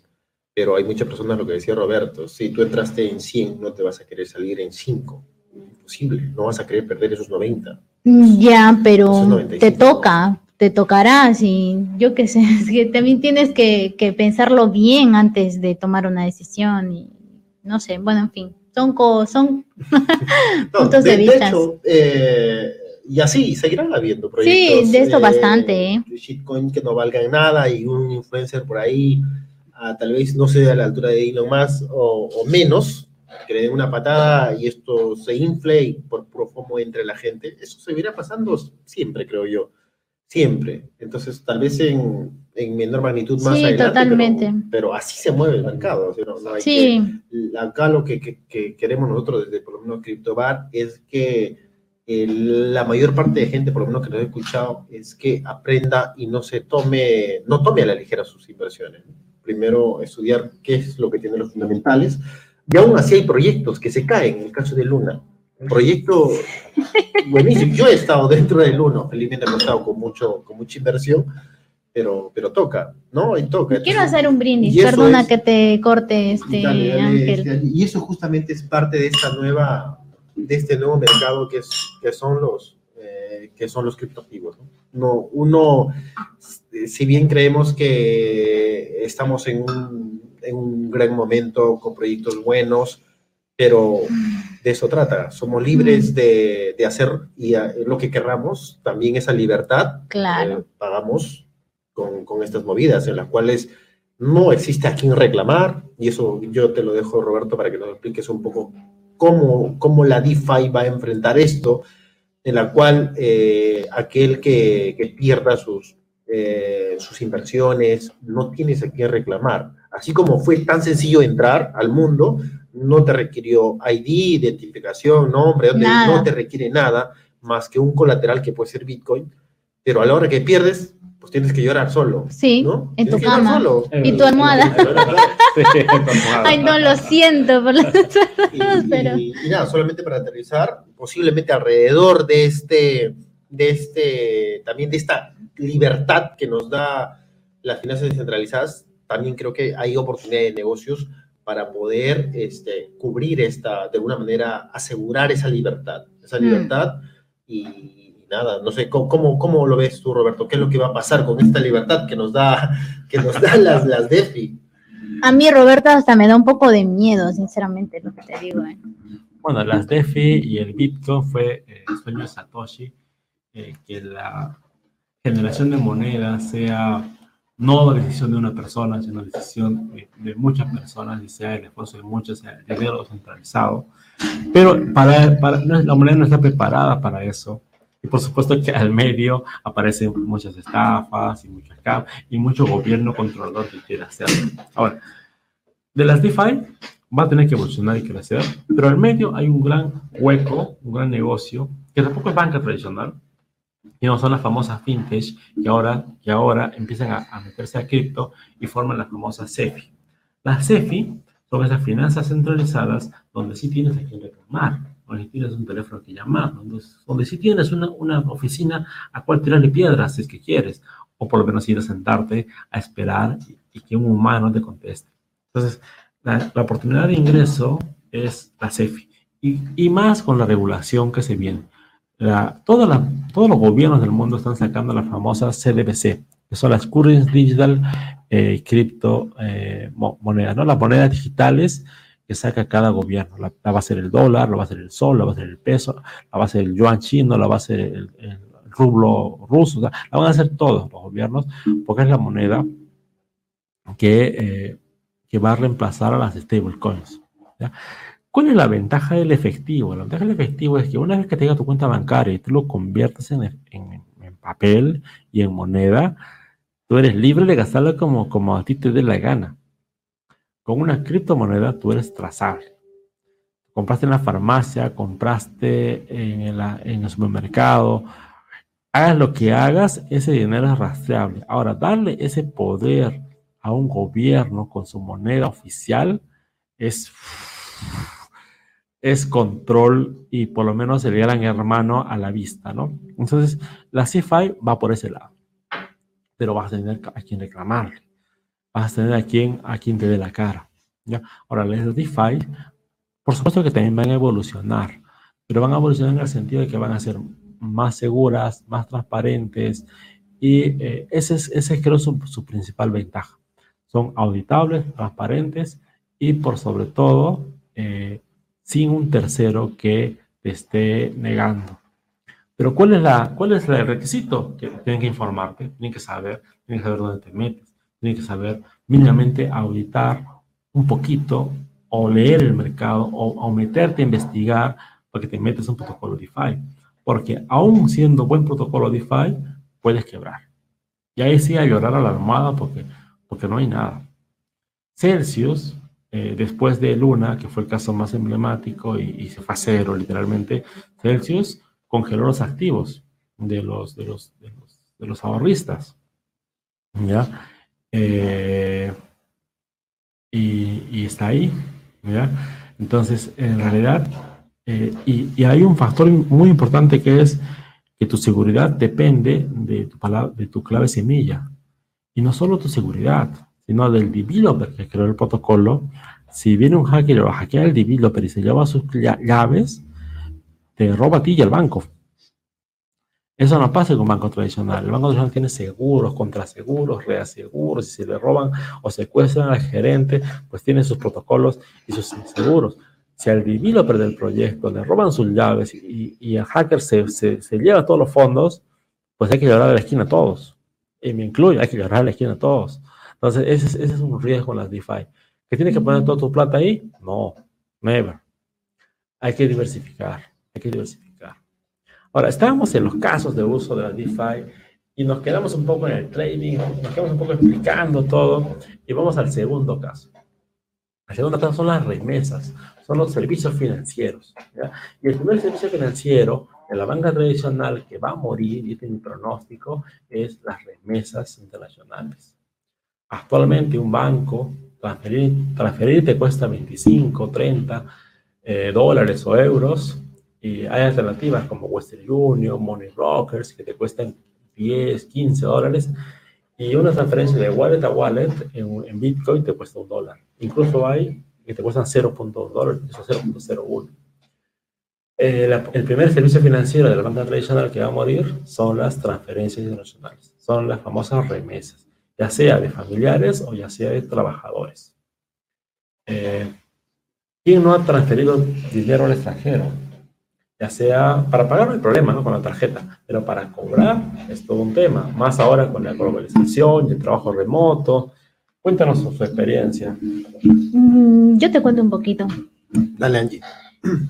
Pero hay muchas personas, lo que decía Roberto, si tú entraste en 100, no te vas a querer salir en 5. Imposible, no vas a querer perder esos 90. Ya, pero Eso es 95, te toca, te tocará, y yo qué sé, es que también tienes que, que pensarlo bien antes de tomar una decisión y no sé, bueno, en fin, son co- son No, puntos de, de, de vista. hecho, eh, y así seguirán habiendo proyectos. Sí, de esto eh, bastante, ¿eh? de Shitcoin que no valgan nada y un influencer por ahí, ah, tal vez no sea a la altura de Elon Musk o, o menos, que le den una patada y esto se infle y por puro FOMO entre la gente. Eso seguirá pasando siempre, creo yo. Siempre. Entonces, tal vez en, en menor magnitud más Sí, adelante. pero- totalmente. Pero, así se mueve el mercado. o sea, no- no hay que- Sí, acá lo que, que- que queremos nosotros desde por lo menos CryptoBar es que la mayor parte de gente, por lo menos que nos ha escuchado, es que aprenda y no se tome, no tome a la ligera sus inversiones. Primero estudiar qué es lo que tiene los fundamentales. Y aún así hay proyectos que se caen, en el caso de Luna. Un proyecto buenísimo. Yo he estado dentro de Luna, felizmente he estado con, mucho, con mucha inversión, pero, pero toca, ¿no? Y toca. Quiero hacer un brindis, perdona que te corte, este Ángel. y eso justamente es parte de esta nueva, de este nuevo mercado que, es, que son los, eh, que son los criptoactivos, ¿no? no, uno, si bien creemos que estamos en un, en un gran momento con proyectos buenos, pero de eso trata. Somos libres de, de hacer y lo que querramos, también esa libertad. Claro. Eh, pagamos con, con, estas movidas en las cuales no existe a quien reclamar, y eso yo te lo dejo, Roberto, para que nos expliques un poco cómo, cómo la DeFi va a enfrentar esto en la cual eh, aquel que, pierda sus, eh, sus inversiones no tienes a quién reclamar. Así como fue tan sencillo entrar al mundo, no te requirió ID, identificación, nombre, no te requiere nada más que un colateral que puede ser Bitcoin, pero a la hora que pierdes, pues tienes que llorar solo. Sí, ¿no? en tu cama. Solo. Y tu almohada. Ay, no, lo siento por las y, pero... Y, nada, solamente para aterrizar, posiblemente alrededor de este, de este, también de esta libertad que nos da las finanzas descentralizadas, también creo que hay oportunidad de negocios para poder este, cubrir esta, de alguna manera, asegurar esa libertad, esa mm. libertad y nada, no sé, ¿cómo, ¿cómo, lo ves tú, Roberto? ¿Qué es lo que va a pasar con esta libertad que nos da, que nos da las, las DeFi? A mí, Roberto, hasta me da un poco de miedo, sinceramente, lo que te digo. ¿eh? Bueno, las DeFi y el Bitcoin fue eh, el sueño de Satoshi, eh, que la generación de moneda sea no decisión de una persona, sino decisión de, muchas personas, y sea el esfuerzo de muchos, sea el dinero centralizado. Pero para, para, la moneda no está preparada para eso. Y por supuesto que al medio aparecen muchas estafas y muchas y mucho gobierno controlador que quiere hacerlo. Ahora, de las DeFi va a tener que evolucionar y crecer, pero al medio hay un gran hueco, un gran negocio, que tampoco es banca tradicional, y no son las famosas fintech que ahora, que ahora empiezan a, a meterse a cripto y forman las famosas CEFI. Las CEFI son esas finanzas centralizadas donde sí tienes a quien reclamar, donde tienes un teléfono que llamar, donde, donde sí tienes una, una, oficina a cual tirarle piedras si es que quieres, o por lo menos ir a sentarte a esperar y, que un humano te conteste. Entonces, la, oportunidad de ingreso es la CEFI, y, y, más con la regulación que se viene. La, toda la, todos los gobiernos del mundo están sacando las famosas CDBC, que son las Currency Digital eh, Cripto eh, Monedas, ¿no? Las monedas digitales que saca cada gobierno. La, va a ser el dólar, la va a ser el sol, la va a ser el peso, la va a ser el yuan chino, la va a ser el, rublo ruso, la van a hacer todos los gobiernos porque es la moneda que, eh, que va a reemplazar a las stablecoins. ¿Cuál es la ventaja del efectivo? La ventaja del efectivo es que una vez que tengas tu cuenta bancaria y tú lo conviertes en, en, papel y en moneda, tú eres libre de gastarlo como, como a ti te dé la gana. Con una criptomoneda tú eres trazable. Compraste en la farmacia, compraste en en el supermercado, hagas lo que hagas, ese dinero es rastreable. Ahora, darle ese poder a un gobierno con su moneda oficial es, es control y por lo menos el gran hermano a la vista, ¿no? Entonces, la CFI va por ese lado, pero vas a tener a quien reclamarle vas a tener a quien, a quien te dé la cara. ¿ya? Ahora, las DeFi, por supuesto que también van a evolucionar, pero van a evolucionar en el sentido de que van a ser más seguras, más transparentes, y eh, ese es, creo su, su principal ventaja. Son auditables, transparentes y por sobre todo eh, sin un tercero que te esté negando. Pero ¿cuál es, la, ¿cuál es el requisito? Que tienen que informarte, tienen que saber, tienen que saber dónde te metes, tiene que saber mínimamente auditar un poquito o leer el mercado o, meterte a investigar para que te metes un protocolo DeFi. Porque aún siendo buen protocolo DeFi, puedes quebrar. Y ahí llorar a la almohada porque, porque no hay nada. Celsius, eh, después de Luna, que fue el caso más emblemático y, se fue a cero literalmente, Celsius congeló los activos de los, de los, de los, ahorristas. ¿Ya? Eh, y, está ahí. Entonces, en realidad, eh, y, hay un factor muy importante que es que tu seguridad depende de tu, de tu clave semilla. Y no solo tu seguridad, sino del developer que creó el protocolo. Si viene un hacker o hackea el developer y se lleva sus llaves, te roba a ti y al banco. Eso no pasa con banco tradicional. El banco tradicional tiene seguros, contraseguros, reaseguros. Si se le roban o secuestran al gerente, pues tiene sus protocolos y sus seguros. Si al developer del proyecto le roban sus llaves y, el hacker se, se, lleva todos los fondos, pues hay que llorar a la esquina a todos. Y me incluye, hay que llorar a la esquina a todos. Entonces, ese, es un riesgo en las DeFi. ¿Que tienes que poner toda tu plata ahí? No, never. Hay que diversificar, hay que diversificar. Ahora, estábamos en los casos de uso de la DeFi y nos quedamos un poco en el trading, nos quedamos un poco explicando todo y vamos al segundo caso. El segundo caso son las remesas, son los servicios financieros. Y el primer servicio financiero en la banca tradicional que va a morir, y este es pronóstico, es las remesas internacionales. Actualmente un banco, transferir, transferir te cuesta 25, 30 eh, dólares o euros y hay alternativas como Western Union, Money Brokers, que te cuestan 10, 15 dólares. Y una transferencia de wallet a wallet en, Bitcoin te cuesta un dólar. Incluso hay que te cuestan 0.2 dólares, eso 0.01. Eh, el primer servicio financiero de la banca tradicional que va a morir son las transferencias internacionales, son las famosas remesas, ya sea de familiares o ya sea de trabajadores. Eh, ¿Quién no ha transferido dinero al extranjero? ya sea para pagar no hay problema ¿no? con la tarjeta, pero para cobrar es todo un tema, más ahora con la globalización y el trabajo remoto. Cuéntanos su, experiencia. Mm, yo te cuento un poquito. Dale, Angie.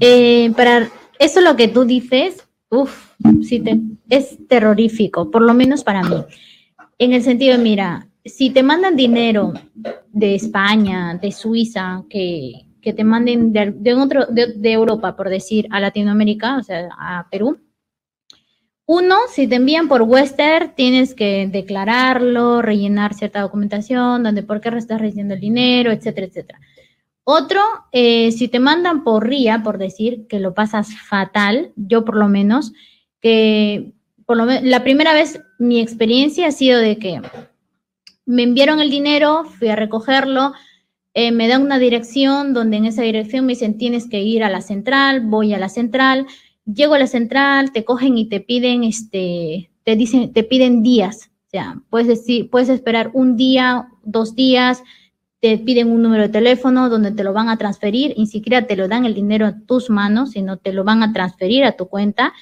Eh, para eso lo que tú dices, uff, sí te, es terrorífico, por lo menos para mí. En el sentido, mira, si te mandan dinero de España, de Suiza, que, que te manden de, otro, de, Europa, por decir, a Latinoamérica, o sea, a Perú. Uno, si te envían por Western, tienes que declararlo, rellenar cierta documentación, donde por qué estás recibiendo el dinero, etcétera, etcétera. Otro, eh, si te mandan por RIA, por decir, que lo pasas fatal, yo por lo menos, que por lo la primera vez mi experiencia ha sido de que me enviaron el dinero, fui a recogerlo, eh, me dan una dirección donde en esa dirección me dicen tienes que ir a la central, voy a la central, llego a la central, te cogen y te piden, este, te dicen, te piden días, o sea, puedes decir, puedes esperar un día, dos días, te piden un número de teléfono donde te lo van a transferir, ni siquiera te lo dan el dinero a tus manos, sino te lo van a transferir a tu cuenta.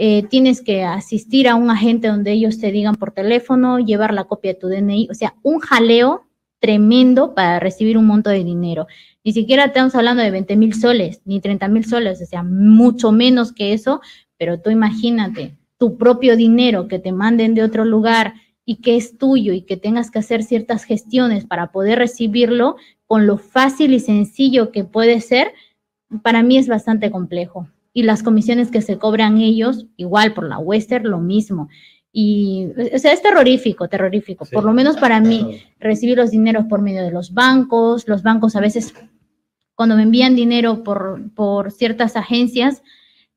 Eh, tienes que asistir a un agente donde ellos te digan por teléfono, llevar la copia de tu DNI, o sea, un jaleo tremendo para recibir un monto de dinero. Ni siquiera estamos hablando de 20 mil soles, ni 30 mil soles, o sea, mucho menos que eso, pero tú imagínate, tu propio dinero que te manden de otro lugar y que es tuyo y que tengas que hacer ciertas gestiones para poder recibirlo, con lo fácil y sencillo que puede ser, para mí es bastante complejo. Y las comisiones que se cobran ellos, igual por la Western, lo mismo. Y, o sea, es terrorífico, terrorífico. por lo menos para mí, recibir los dineros por medio de los bancos, los bancos a veces, cuando me envían dinero por, por ciertas agencias,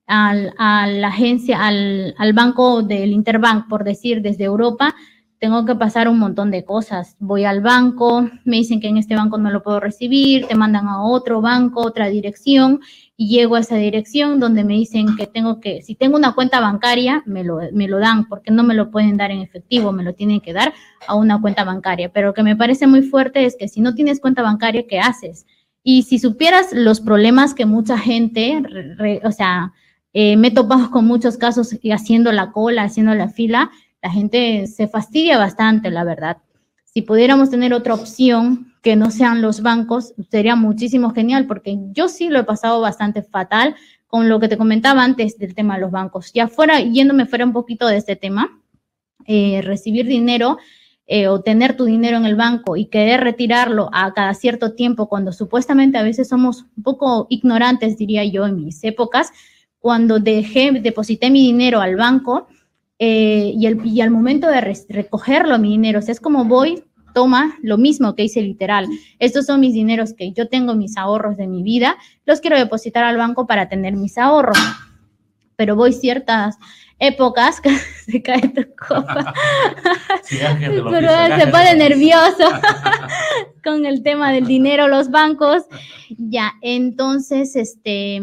al, a la agencia, al, al banco del Interbank, por decir, desde Europa, tengo que pasar un montón de cosas. Voy al banco, me dicen que en este banco no lo puedo recibir, te mandan a otro banco, otra dirección, y llego a esa dirección donde me dicen que tengo que, si tengo una cuenta bancaria, me lo, me lo dan, porque no me lo pueden dar en efectivo, me lo tienen que dar a una cuenta bancaria. Pero lo que me parece muy fuerte es que si no tienes cuenta bancaria, ¿qué haces? Y si supieras los problemas que mucha gente, o sea, eh, me he con muchos casos haciendo la cola, haciendo la fila, la gente se fastidia bastante, la verdad. Si pudiéramos tener otra opción que no sean los bancos, sería muchísimo genial, porque yo sí lo he pasado bastante fatal con lo que te comentaba antes del tema de los bancos. Ya fuera, yéndome fuera un poquito de este tema, eh, recibir dinero eh, o tener tu dinero en el banco y querer retirarlo a cada cierto tiempo, cuando supuestamente a veces somos un poco ignorantes, diría yo, en mis épocas, cuando dejé, deposité mi dinero al banco, eh, y, el, y, al momento de recogerlo, mi dinero, o sea, es como voy, toma lo mismo que hice literal. Estos son mis dineros que yo tengo, mis ahorros de mi vida, los quiero depositar al banco para tener mis ahorros. Pero voy ciertas épocas que se cae tu copa. Pero se pone nervioso con el tema del dinero, los bancos. Ya, entonces, este,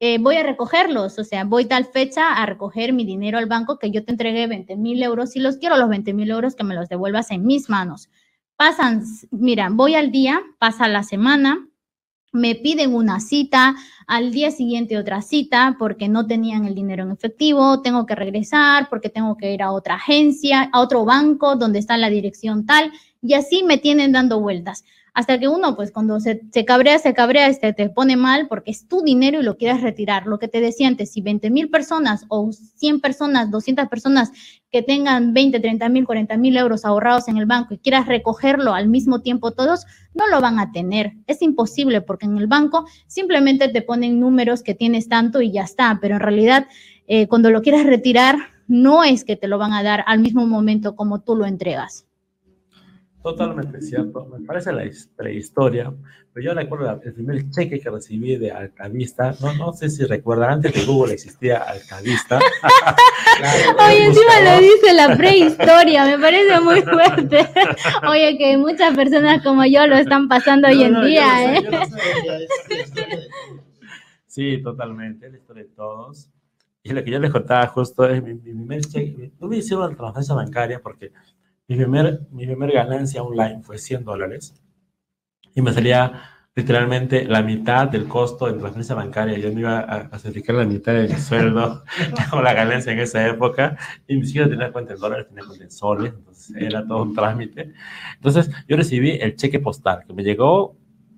eh, voy a recogerlos, o sea, voy tal fecha a recoger mi dinero al banco que yo te entregué 20 mil euros y los quiero los 20 mil euros que me los devuelvas en mis manos. Pasan, mira, voy al día, pasa la semana, me piden una cita, al día siguiente otra cita porque no tenían el dinero en efectivo, tengo que regresar porque tengo que ir a otra agencia, a otro banco donde está la dirección tal, y así me tienen dando vueltas hasta que uno, pues cuando se, se cabrea, se cabrea, este, te pone mal porque es tu dinero y lo quieres retirar. Lo que te decía antes, si 20 mil personas o 100 personas, 200 personas que tengan 20, 30 mil, 40 mil euros ahorrados en el banco y quieras recogerlo al mismo tiempo todos, no lo van a tener. Es imposible porque en el banco simplemente te ponen números que tienes tanto y ya está, pero en realidad eh, cuando lo quieras retirar, no es que te lo van a dar al mismo momento como tú lo entregas. Totalmente cierto. Me parece la prehistoria, pero yo recuerdo el primer cheque que recibí de Altavista. No, no sé si recuerdan, antes de Google existía Altavista. Oye, encima lo dice la prehistoria, me parece muy fuerte. Oye, que muchas personas como yo lo están pasando hoy en día, ¿eh? sí, totalmente, la historia de todos. Y lo que yo les contaba justo es mi, primer cheque. No me hicieron la transferencia bancaria porque mi primer, mi primer ganancia online fue 100 dólares y me salía literalmente la mitad del costo de transferencia bancaria. Yo me iba a, a sacrificar la mitad de mi sueldo con la ganancia en esa época y ni siquiera tenía cuenta en dólares, tenía cuenta en soles, entonces era todo un trámite. Entonces yo recibí el cheque postal que me llegó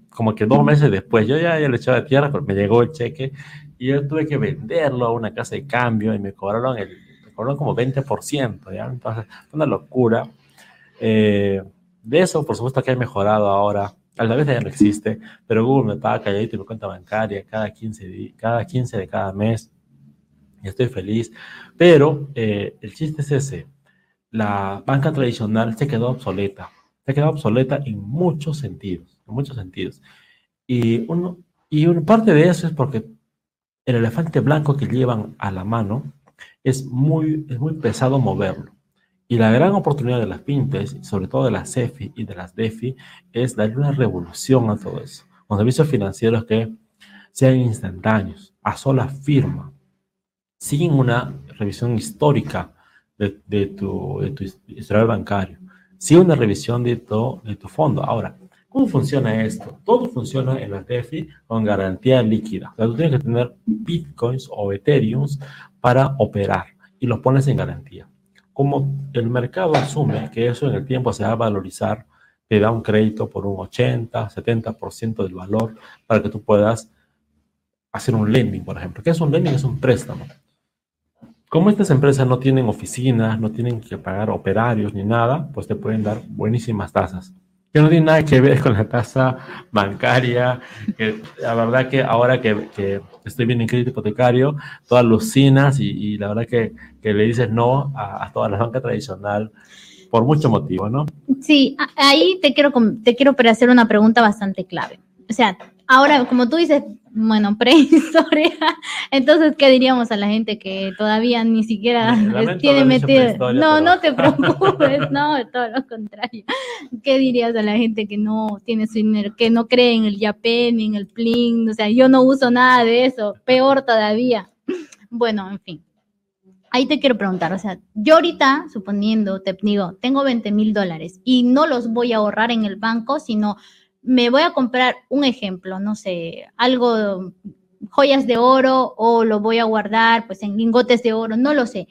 como que dos meses después. Yo ya, ya le echaba tierra, pero me llegó el cheque y yo tuve que venderlo a una casa de cambio y me cobraron el cobró como 20%, ¿ya? Entonces, una locura. Eh, de eso, por supuesto que ha mejorado ahora. A la vez ya no existe, pero Google me paga calladito me cuenta bancaria cada 15, cada 15 de cada mes. Y estoy feliz. Pero eh, el chiste es ese. La banca tradicional se quedó obsoleta. Se quedó obsoleta en muchos sentidos. En muchos sentidos. Y, uno, y una parte de eso es porque el elefante blanco que llevan a la mano es muy, es muy pesado moverlo. Y la gran oportunidad de las fintechs, sobre todo de las CEFI y de las DEFI, es darle una revolución a todo eso. Con servicios financieros que sean instantáneos, a sola firma, sin una revisión histórica de, de, tu, de tu, historial bancario, sin una revisión de tu, de tu fondo. Ahora, ¿cómo funciona esto? Todo funciona en las DeFi con garantía líquida. O sea, tú tienes que tener bitcoins o ethereums para operar y los pones en garantía. Como el mercado asume que eso en el tiempo se va a valorizar, te da un crédito por un 80, 70% del valor para que tú puedas hacer un lending, por ejemplo. ¿Qué es un lending? Es un préstamo. Como estas empresas no tienen oficinas, no tienen que pagar operarios ni nada, pues te pueden dar buenísimas tasas que no tiene nada que ver con la tasa bancaria, que la verdad que ahora que, que estoy bien en crédito hipotecario, todas alucinas y, y la verdad que, que, le dices no a, a toda la banca tradicional por mucho motivo, ¿no? Sí, ahí te quiero, te quiero hacer una pregunta bastante clave. O sea, ahora, como tú dices, bueno, prehistoria. Entonces, ¿qué diríamos a la gente que todavía ni siquiera tiene metido? No, no te preocupes, no, todo lo contrario. ¿Qué dirías a la gente que no tiene su dinero, que no cree en el Yape ni en el Plin? O sea, yo no uso nada de eso, peor todavía. Bueno, en fin. Ahí te quiero preguntar, o sea, yo ahorita, suponiendo, te digo, tengo 20 mil dólares y no los voy a ahorrar en el banco, sino me voy a comprar un ejemplo, no sé, algo, joyas de oro o lo voy a guardar pues en lingotes de oro, no lo sé.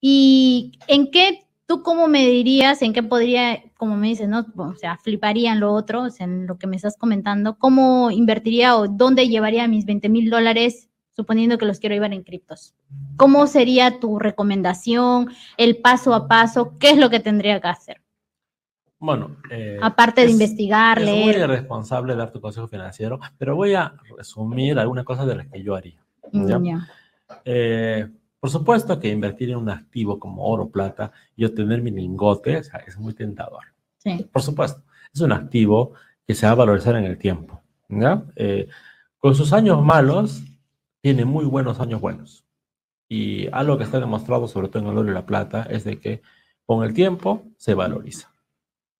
¿Y en qué, tú cómo me dirías, en qué podría, como me dices, no? O sea, fliparía en lo otro, en lo que me estás comentando, ¿cómo invertiría o dónde llevaría mis 20 mil dólares suponiendo que los quiero llevar en criptos? ¿Cómo sería tu recomendación, el paso a paso? ¿Qué es lo que tendría que hacer? Bueno, eh, aparte de investigar, es leer. muy irresponsable dar tu consejo financiero, pero voy a resumir algunas cosas de las que yo haría. ¿ya? Ya. Eh, por supuesto que invertir en un activo como oro, plata y obtener mi lingote o sea, es muy tentador. Sí. Por supuesto, es un activo que se va a valorizar en el tiempo. ¿ya? Eh, con sus años malos, tiene muy buenos años buenos. Y algo que está demostrado, sobre todo en el oro y la plata, es de que con el tiempo se valoriza.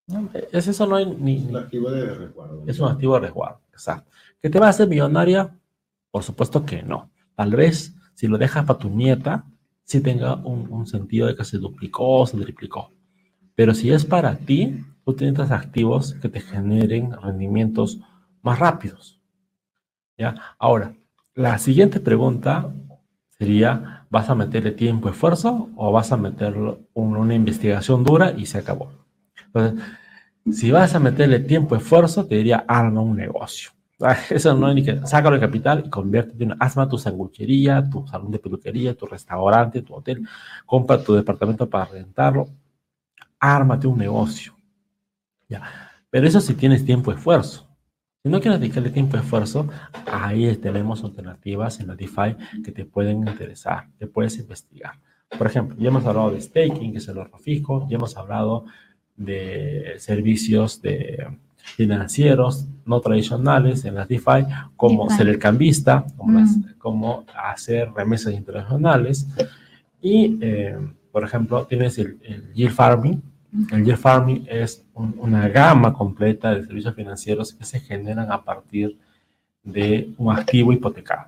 ¿No? Es eso, no hay ni, ni- activo de resguardo. es un activo de resguardo. Exacto. ¿Que te va a hacer millonaria? Por supuesto que no. Tal vez si lo dejas para tu nieta, sí tenga un, un sentido de que se duplicó o se triplicó. Pero si es para ti, tú tienes activos que te generen rendimientos más rápidos. ¿Ya? Ahora, la siguiente pregunta sería, ¿vas a meterle tiempo, esfuerzo o vas a meterlo en una investigación dura y se acabó? Entonces, si vas a meterle tiempo, esfuerzo, te diría, arma un negocio. Ah, Eso no hay ni que, sácalo de capital y conviértete en, hazma tu sanguchería, tu salón de peluquería, tu restaurante, tu hotel, compra tu departamento para rentarlo, ármate un negocio. Ya. Pero eso si tienes tiempo, esfuerzo. Si no quieres dedicarle tiempo, esfuerzo, ahí tenemos alternativas en la DeFi que te pueden interesar, que puedes investigar. Por ejemplo, ya hemos hablado de staking, que es el ahorro fijo, ya hemos hablado de servicios de financieros no tradicionales en las DeFi, como DeFi. ser el cambista, como, Mm. las- como hacer remesas internacionales. Y, eh, por ejemplo, tienes el, el yield farming. El yield farming es un- una gama completa de servicios financieros que se generan a partir de un activo hipotecado.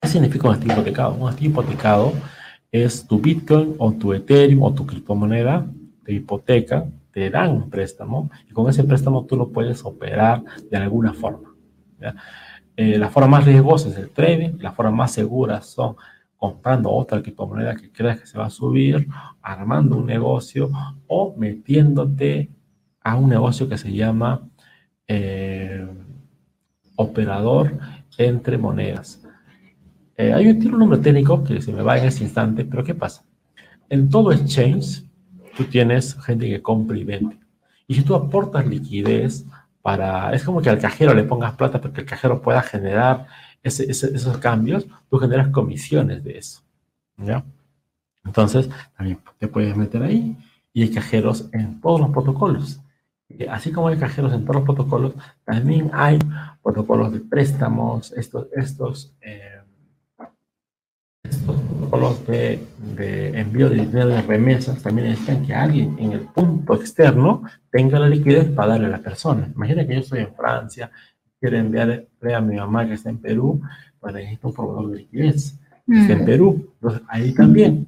¿Qué significa un activo hipotecado? Un activo hipotecado es tu Bitcoin o tu Ethereum o tu criptomoneda, te hipoteca, te dan un préstamo y con ese préstamo tú lo puedes operar de alguna forma. Eh, la forma más riesgosa es el trading, la forma más segura son comprando otra criptomoneda que creas que se va a subir, armando un negocio o metiéndote a un negocio que se llama eh, operador entre monedas. Eh, hay un, tiene un nombre técnico que se me va en ese instante, pero ¿qué pasa? En todo exchange, tú tienes gente que compra y vende. Y si tú aportas liquidez para, es como que al cajero le pongas plata para que el cajero pueda generar ese- ese- esos cambios, tú generas comisiones de eso. ¿Ya? Entonces, también te puedes meter ahí y hay cajeros en todos los protocolos. Así como hay cajeros en todos los protocolos, también hay protocolos de préstamos, estos, estos, eh, protocolos de, de envío de dinero de remesas también necesitan que alguien en el punto externo tenga la liquidez para darle a la persona. Imagina que yo estoy en Francia, quiero enviarle a mi mamá que está en Perú, pues necesito un proveedor de liquidez que está en Mm. Perú. Entonces ahí también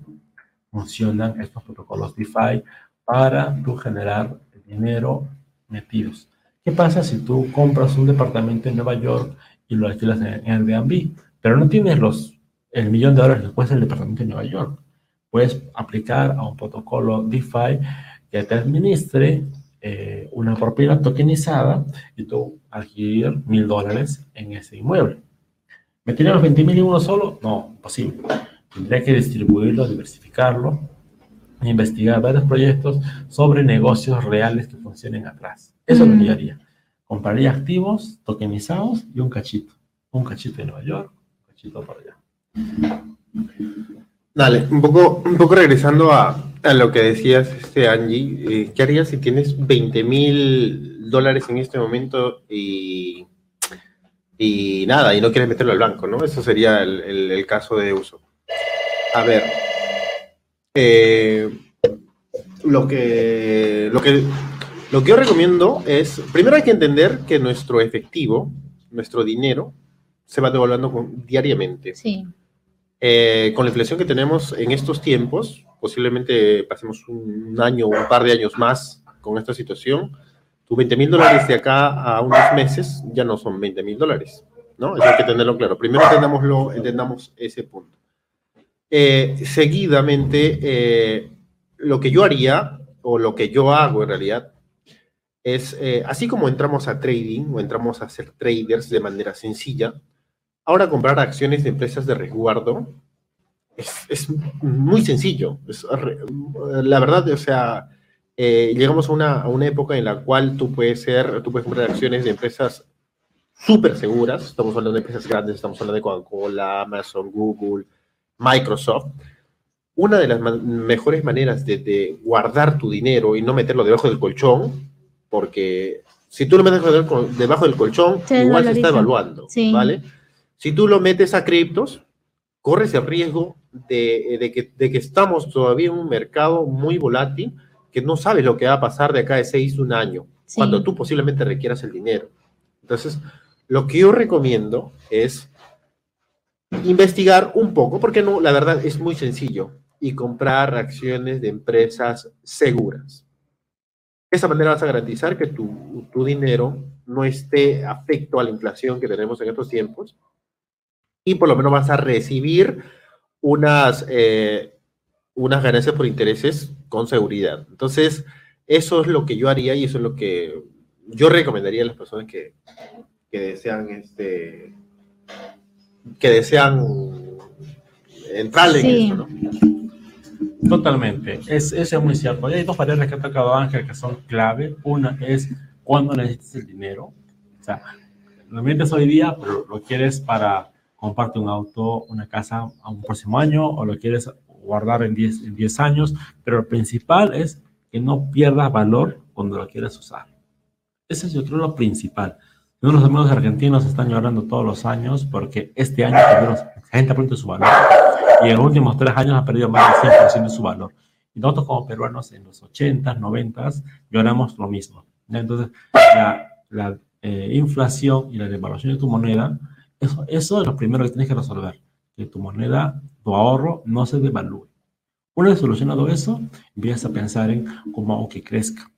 funcionan estos protocolos DeFi para tú generar dinero metidos. ¿Qué pasa si tú compras un departamento en Nueva York y lo alquilas en Airbnb, pero no tienes los, el millón de dólares que cuesta el departamento en Nueva York? Puedes aplicar a un protocolo DeFi que te administre eh, una propiedad tokenizada y tú adquirir mil dólares en ese inmueble. ¿Me los 20 mil y uno solo? No, imposible. Tendría que distribuirlo, diversificarlo, investigar varios proyectos sobre negocios reales que funcionen atrás. Eso es lo que yo Mm. haría. Compraría activos tokenizados y un cachito. Un cachito de Nueva York, un cachito por allá. Dale, un poco, un poco regresando a, lo que decías, este Angie, eh, ¿qué harías si tienes 20 mil dólares en este momento y, nada, y no quieres meterlo al banco, ¿no? Eso sería el, caso de uso. A ver, eh, lo, que, lo, que, lo que yo recomiendo es, primero hay que entender que nuestro efectivo, nuestro dinero, se va devaluando diariamente. Sí. Eh, con la inflación que tenemos en estos tiempos, posiblemente pasemos un año o un par de años más con esta situación, tus 20 mil dólares de acá a unos meses ya no son 20 mil dólares, ¿no? Eso hay que tenerlo claro. Primero entendámoslo, entendamos ese punto. Eh, seguidamente, eh, lo que yo haría, o lo que yo hago en realidad, es, así como entramos a trading o entramos a ser traders de manera sencilla, Ahora comprar acciones de empresas de resguardo es, es muy sencillo. Es la verdad, o sea, eh, llegamos a una, a una época en la cual tú puedes ser, tú puedes comprar acciones de empresas súper seguras. Estamos hablando de empresas grandes, estamos hablando de Coca-Cola, Amazon, Google, Microsoft. una de las mejores maneras de, guardar tu dinero y no meterlo debajo del colchón, porque si tú lo metes debajo del colchón, igual se está evaluando, ¿vale? Si tú lo metes a criptos, corres el riesgo de, que, de, que, estamos todavía en un mercado muy volátil, que no sabes lo que va a pasar de acá de seis, un año, cuando tú posiblemente requieras el dinero. Entonces, lo que yo recomiendo es investigar un poco, porque no, la verdad es muy sencillo, y comprar acciones de empresas seguras. De esa manera vas a garantizar que tu, tu dinero no esté afecto a la inflación que tenemos en estos tiempos y por lo menos vas a recibir unas, eh, unas ganancias por intereses con seguridad. Entonces, eso es lo que yo haría y eso es lo que yo recomendaría a las personas que, que desean este que desean entrar en eso, ¿no? Totalmente, es, eso es muy cierto. hay dos variables que ha tocado Ángel que son clave. Una es cuando necesitas el dinero. O sea, lo metes hoy día, pero lo quieres para comprarte un auto, una casa a un próximo año o lo quieres guardar en 10 en 10 años. Pero lo principal es que no pierdas valor cuando lo quieres usar. Ese es yo creo lo principal. Los amigos argentinos están llorando todos los años porque este año perdieron 60% de su valor y en los últimos tres años ha perdido más del 100% de su valor. Y nosotros como peruanos en los 80, 90 lloramos lo mismo. Entonces, la, eh, inflación y la devaluación de tu moneda, eso, eso es lo primero que tienes que resolver, que tu moneda, tu ahorro no se devalúe. Una vez solucionado eso, empiezas a pensar en cómo hago que crezca.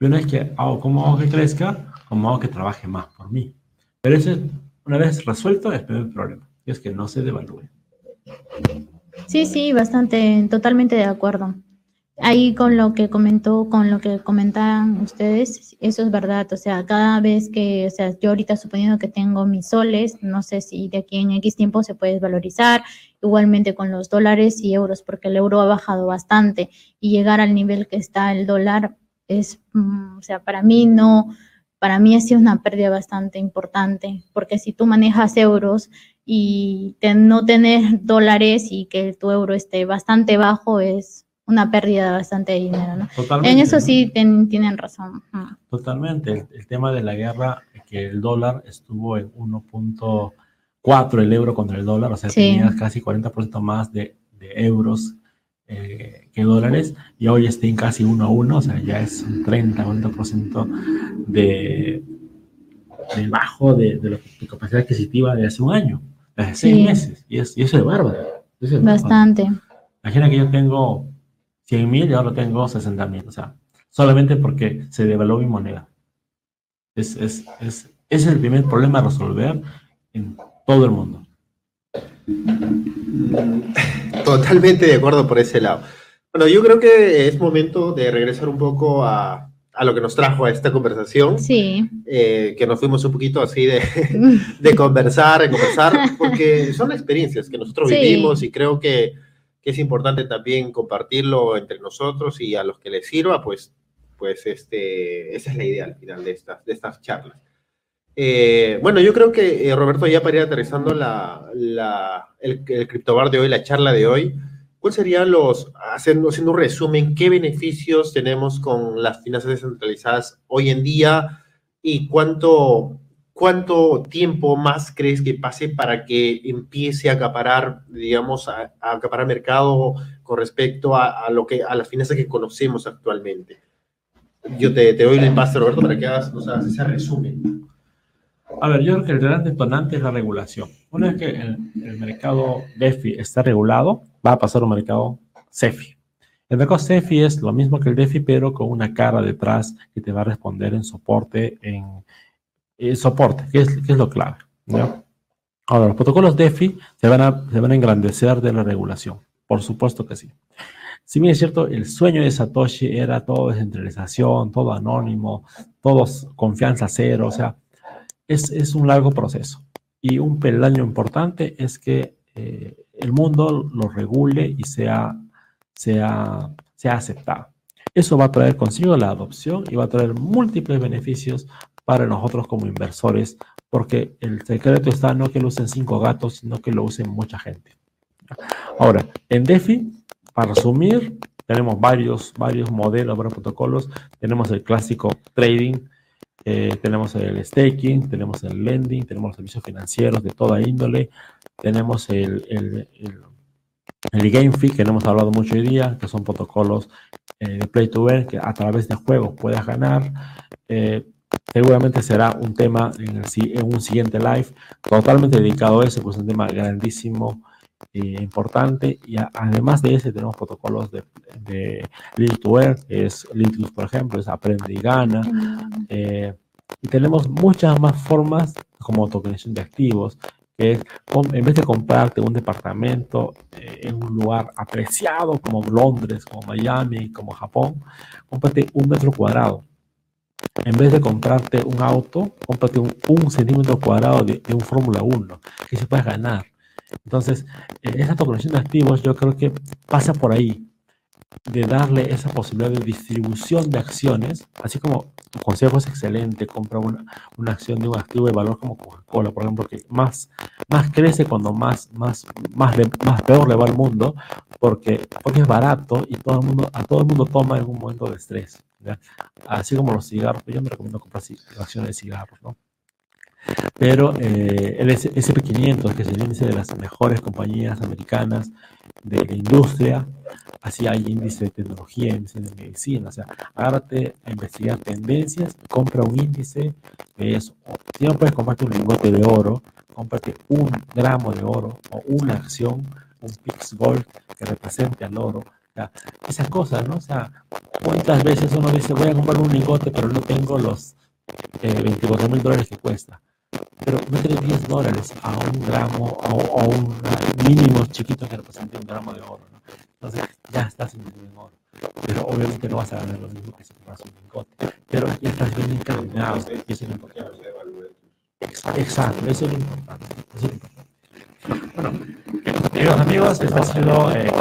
Y una vez que hago cómo hago que crezca, cómo hago que trabaje más por mí. Pero eso, una vez resuelto, es el primer problema, y es que no se devalúe. Sí, sí, bastante, totalmente de acuerdo. Ahí con lo que comentó, con lo que comentaban ustedes, eso es verdad. O sea, cada vez que, o sea, yo ahorita suponiendo que tengo mis soles, no sé si de aquí en X tiempo se puede valorizar. Igualmente con los dólares y euros, porque el euro ha bajado bastante y llegar al nivel que está el dólar es, mm, o sea, para mí no, para mí ha sido una pérdida bastante importante, porque si tú manejas euros y no tener dólares y que tu euro esté bastante bajo es una pérdida bastante de dinero, ¿no? Totalmente, en eso sí tienen razón. Totalmente. El, tema de la guerra, que el dólar estuvo en 1.4 el euro contra el dólar, o sea, tenías casi 40% más de, de euros eh, que dólares, y hoy está en casi 1 a 1, o sea, ya es un 30, 40% de, de bajo de, de la capacidad adquisitiva de hace un año hace seis meses. Y, eso es bárbaro. Bastante. Imagina que yo tengo 100 mil y ahora tengo 60 mil. O sea, solamente porque se devaluó mi moneda. Es, es, es, ese es el primer problema a resolver en todo el mundo. Totalmente de acuerdo por ese lado. Bueno, yo creo que es momento de regresar un poco a, a lo que nos trajo a esta conversación. Sí. Eh, que nos fuimos un poquito así de, de conversar, de conversar, porque son experiencias que nosotros vivimos y creo que, que, es importante también compartirlo entre nosotros y a los que les sirva, pues, pues este, esa es la idea al final de estas, de estas charlas. Eh, bueno, yo creo que eh, Roberto, ya para ir aterrizando la, la, el, el criptobar de hoy, la charla de hoy, ¿Cuáles serían los, haciendo, haciendo un resumen, qué beneficios tenemos con las finanzas descentralizadas hoy en día y cuánto, cuánto tiempo más crees que pase para que empiece a acaparar, digamos, a, acaparar mercado con respecto a, lo que, a las finanzas que conocemos actualmente? Yo te, te doy el pase, Roberto, para que hagas, ese resumen. A ver, yo creo que el gran detonante es la regulación. Una vez que el, el mercado DeFi está regulado, va a pasar a un mercado CEFI. El mercado CEFI es lo mismo que el DeFi, pero con una cara detrás que te va a responder en soporte, en, soporte, que es, lo clave. Ahora, los protocolos DeFi se van, a, se van a engrandecer de la regulación. Por supuesto que sí. Si bien es cierto, el sueño de Satoshi era todo descentralización, todo anónimo, todos confianza cero, o sea, es, es un largo proceso. Y un peldaño importante es que eh, el mundo lo regule y sea, sea, sea aceptado. Eso va a traer consigo la adopción y va a traer múltiples beneficios para nosotros como inversores, porque el secreto está no que lo usen cinco gatos, sino que lo usen mucha gente. Ahora, en DeFi para resumir, tenemos varios, varios modelos, varios protocolos. Tenemos el clásico trading, eh, tenemos el staking, tenemos el lending, tenemos los servicios financieros de toda índole, tenemos el, el, el, game fee, que no hemos hablado mucho hoy día, que son protocolos eh, de play to earn, que a través de juegos puedas ganar. Eh, seguramente será un tema en, en, un siguiente live totalmente dedicado a eso, pues es un tema grandísimo eh, importante. Y además de ese, tenemos protocolos de, de to Earn, que es Linux, por ejemplo, es Aprende y Gana. Eh, y tenemos muchas más formas como tokenización de activos, que es en vez de comprarte un departamento eh, en un lugar apreciado como Londres, como Miami, como Japón, cómprate un metro cuadrado. En vez de comprarte un auto, cómprate un, centímetro cuadrado de, de un Fórmula 1, que se puede ganar. Entonces, eh, esa tokenización de activos yo creo que pasa por ahí, de darle esa posibilidad de distribución de acciones, así como tu consejo es excelente, compra una, una acción de un activo de valor como Coca-Cola, por ejemplo, que más, más crece cuando más, más, más, más peor le va al mundo, porque, porque es barato y todo el mundo, a todo el mundo toma en un momento de estrés. Así como los cigarros, yo me recomiendo comprar acciones de cigarros, ¿no? Pero eh, el SP500, que es el índice de las mejores compañías americanas de la industria, así hay índice de tecnología, índice de medicina, o sea, agárrate a investigar tendencias, compra un índice de eso. Si no puedes comprarte un lingote de oro, cómprate un gramo de oro o una acción, un Pix Gold que represente al oro. Esas cosas, ¿no? O sea, ¿cuántas veces uno dice, voy a comprar un lingote, pero no tengo los eh, 24 mil dólares que cuesta? pero meterle 10 dólares a un gramo o a, un mínimo chiquito que represente un gramo de oro. ¿no? Entonces ya estás invirtiendo en oro. Pero obviamente no vas a ganar lo mismo que si compras un lingote. Pero ya estás bien encaminado. Y eso es lo importante. Exacto, eso es lo importante. Eso es lo importante. Bueno, queridos amigos, esto ha sido eh,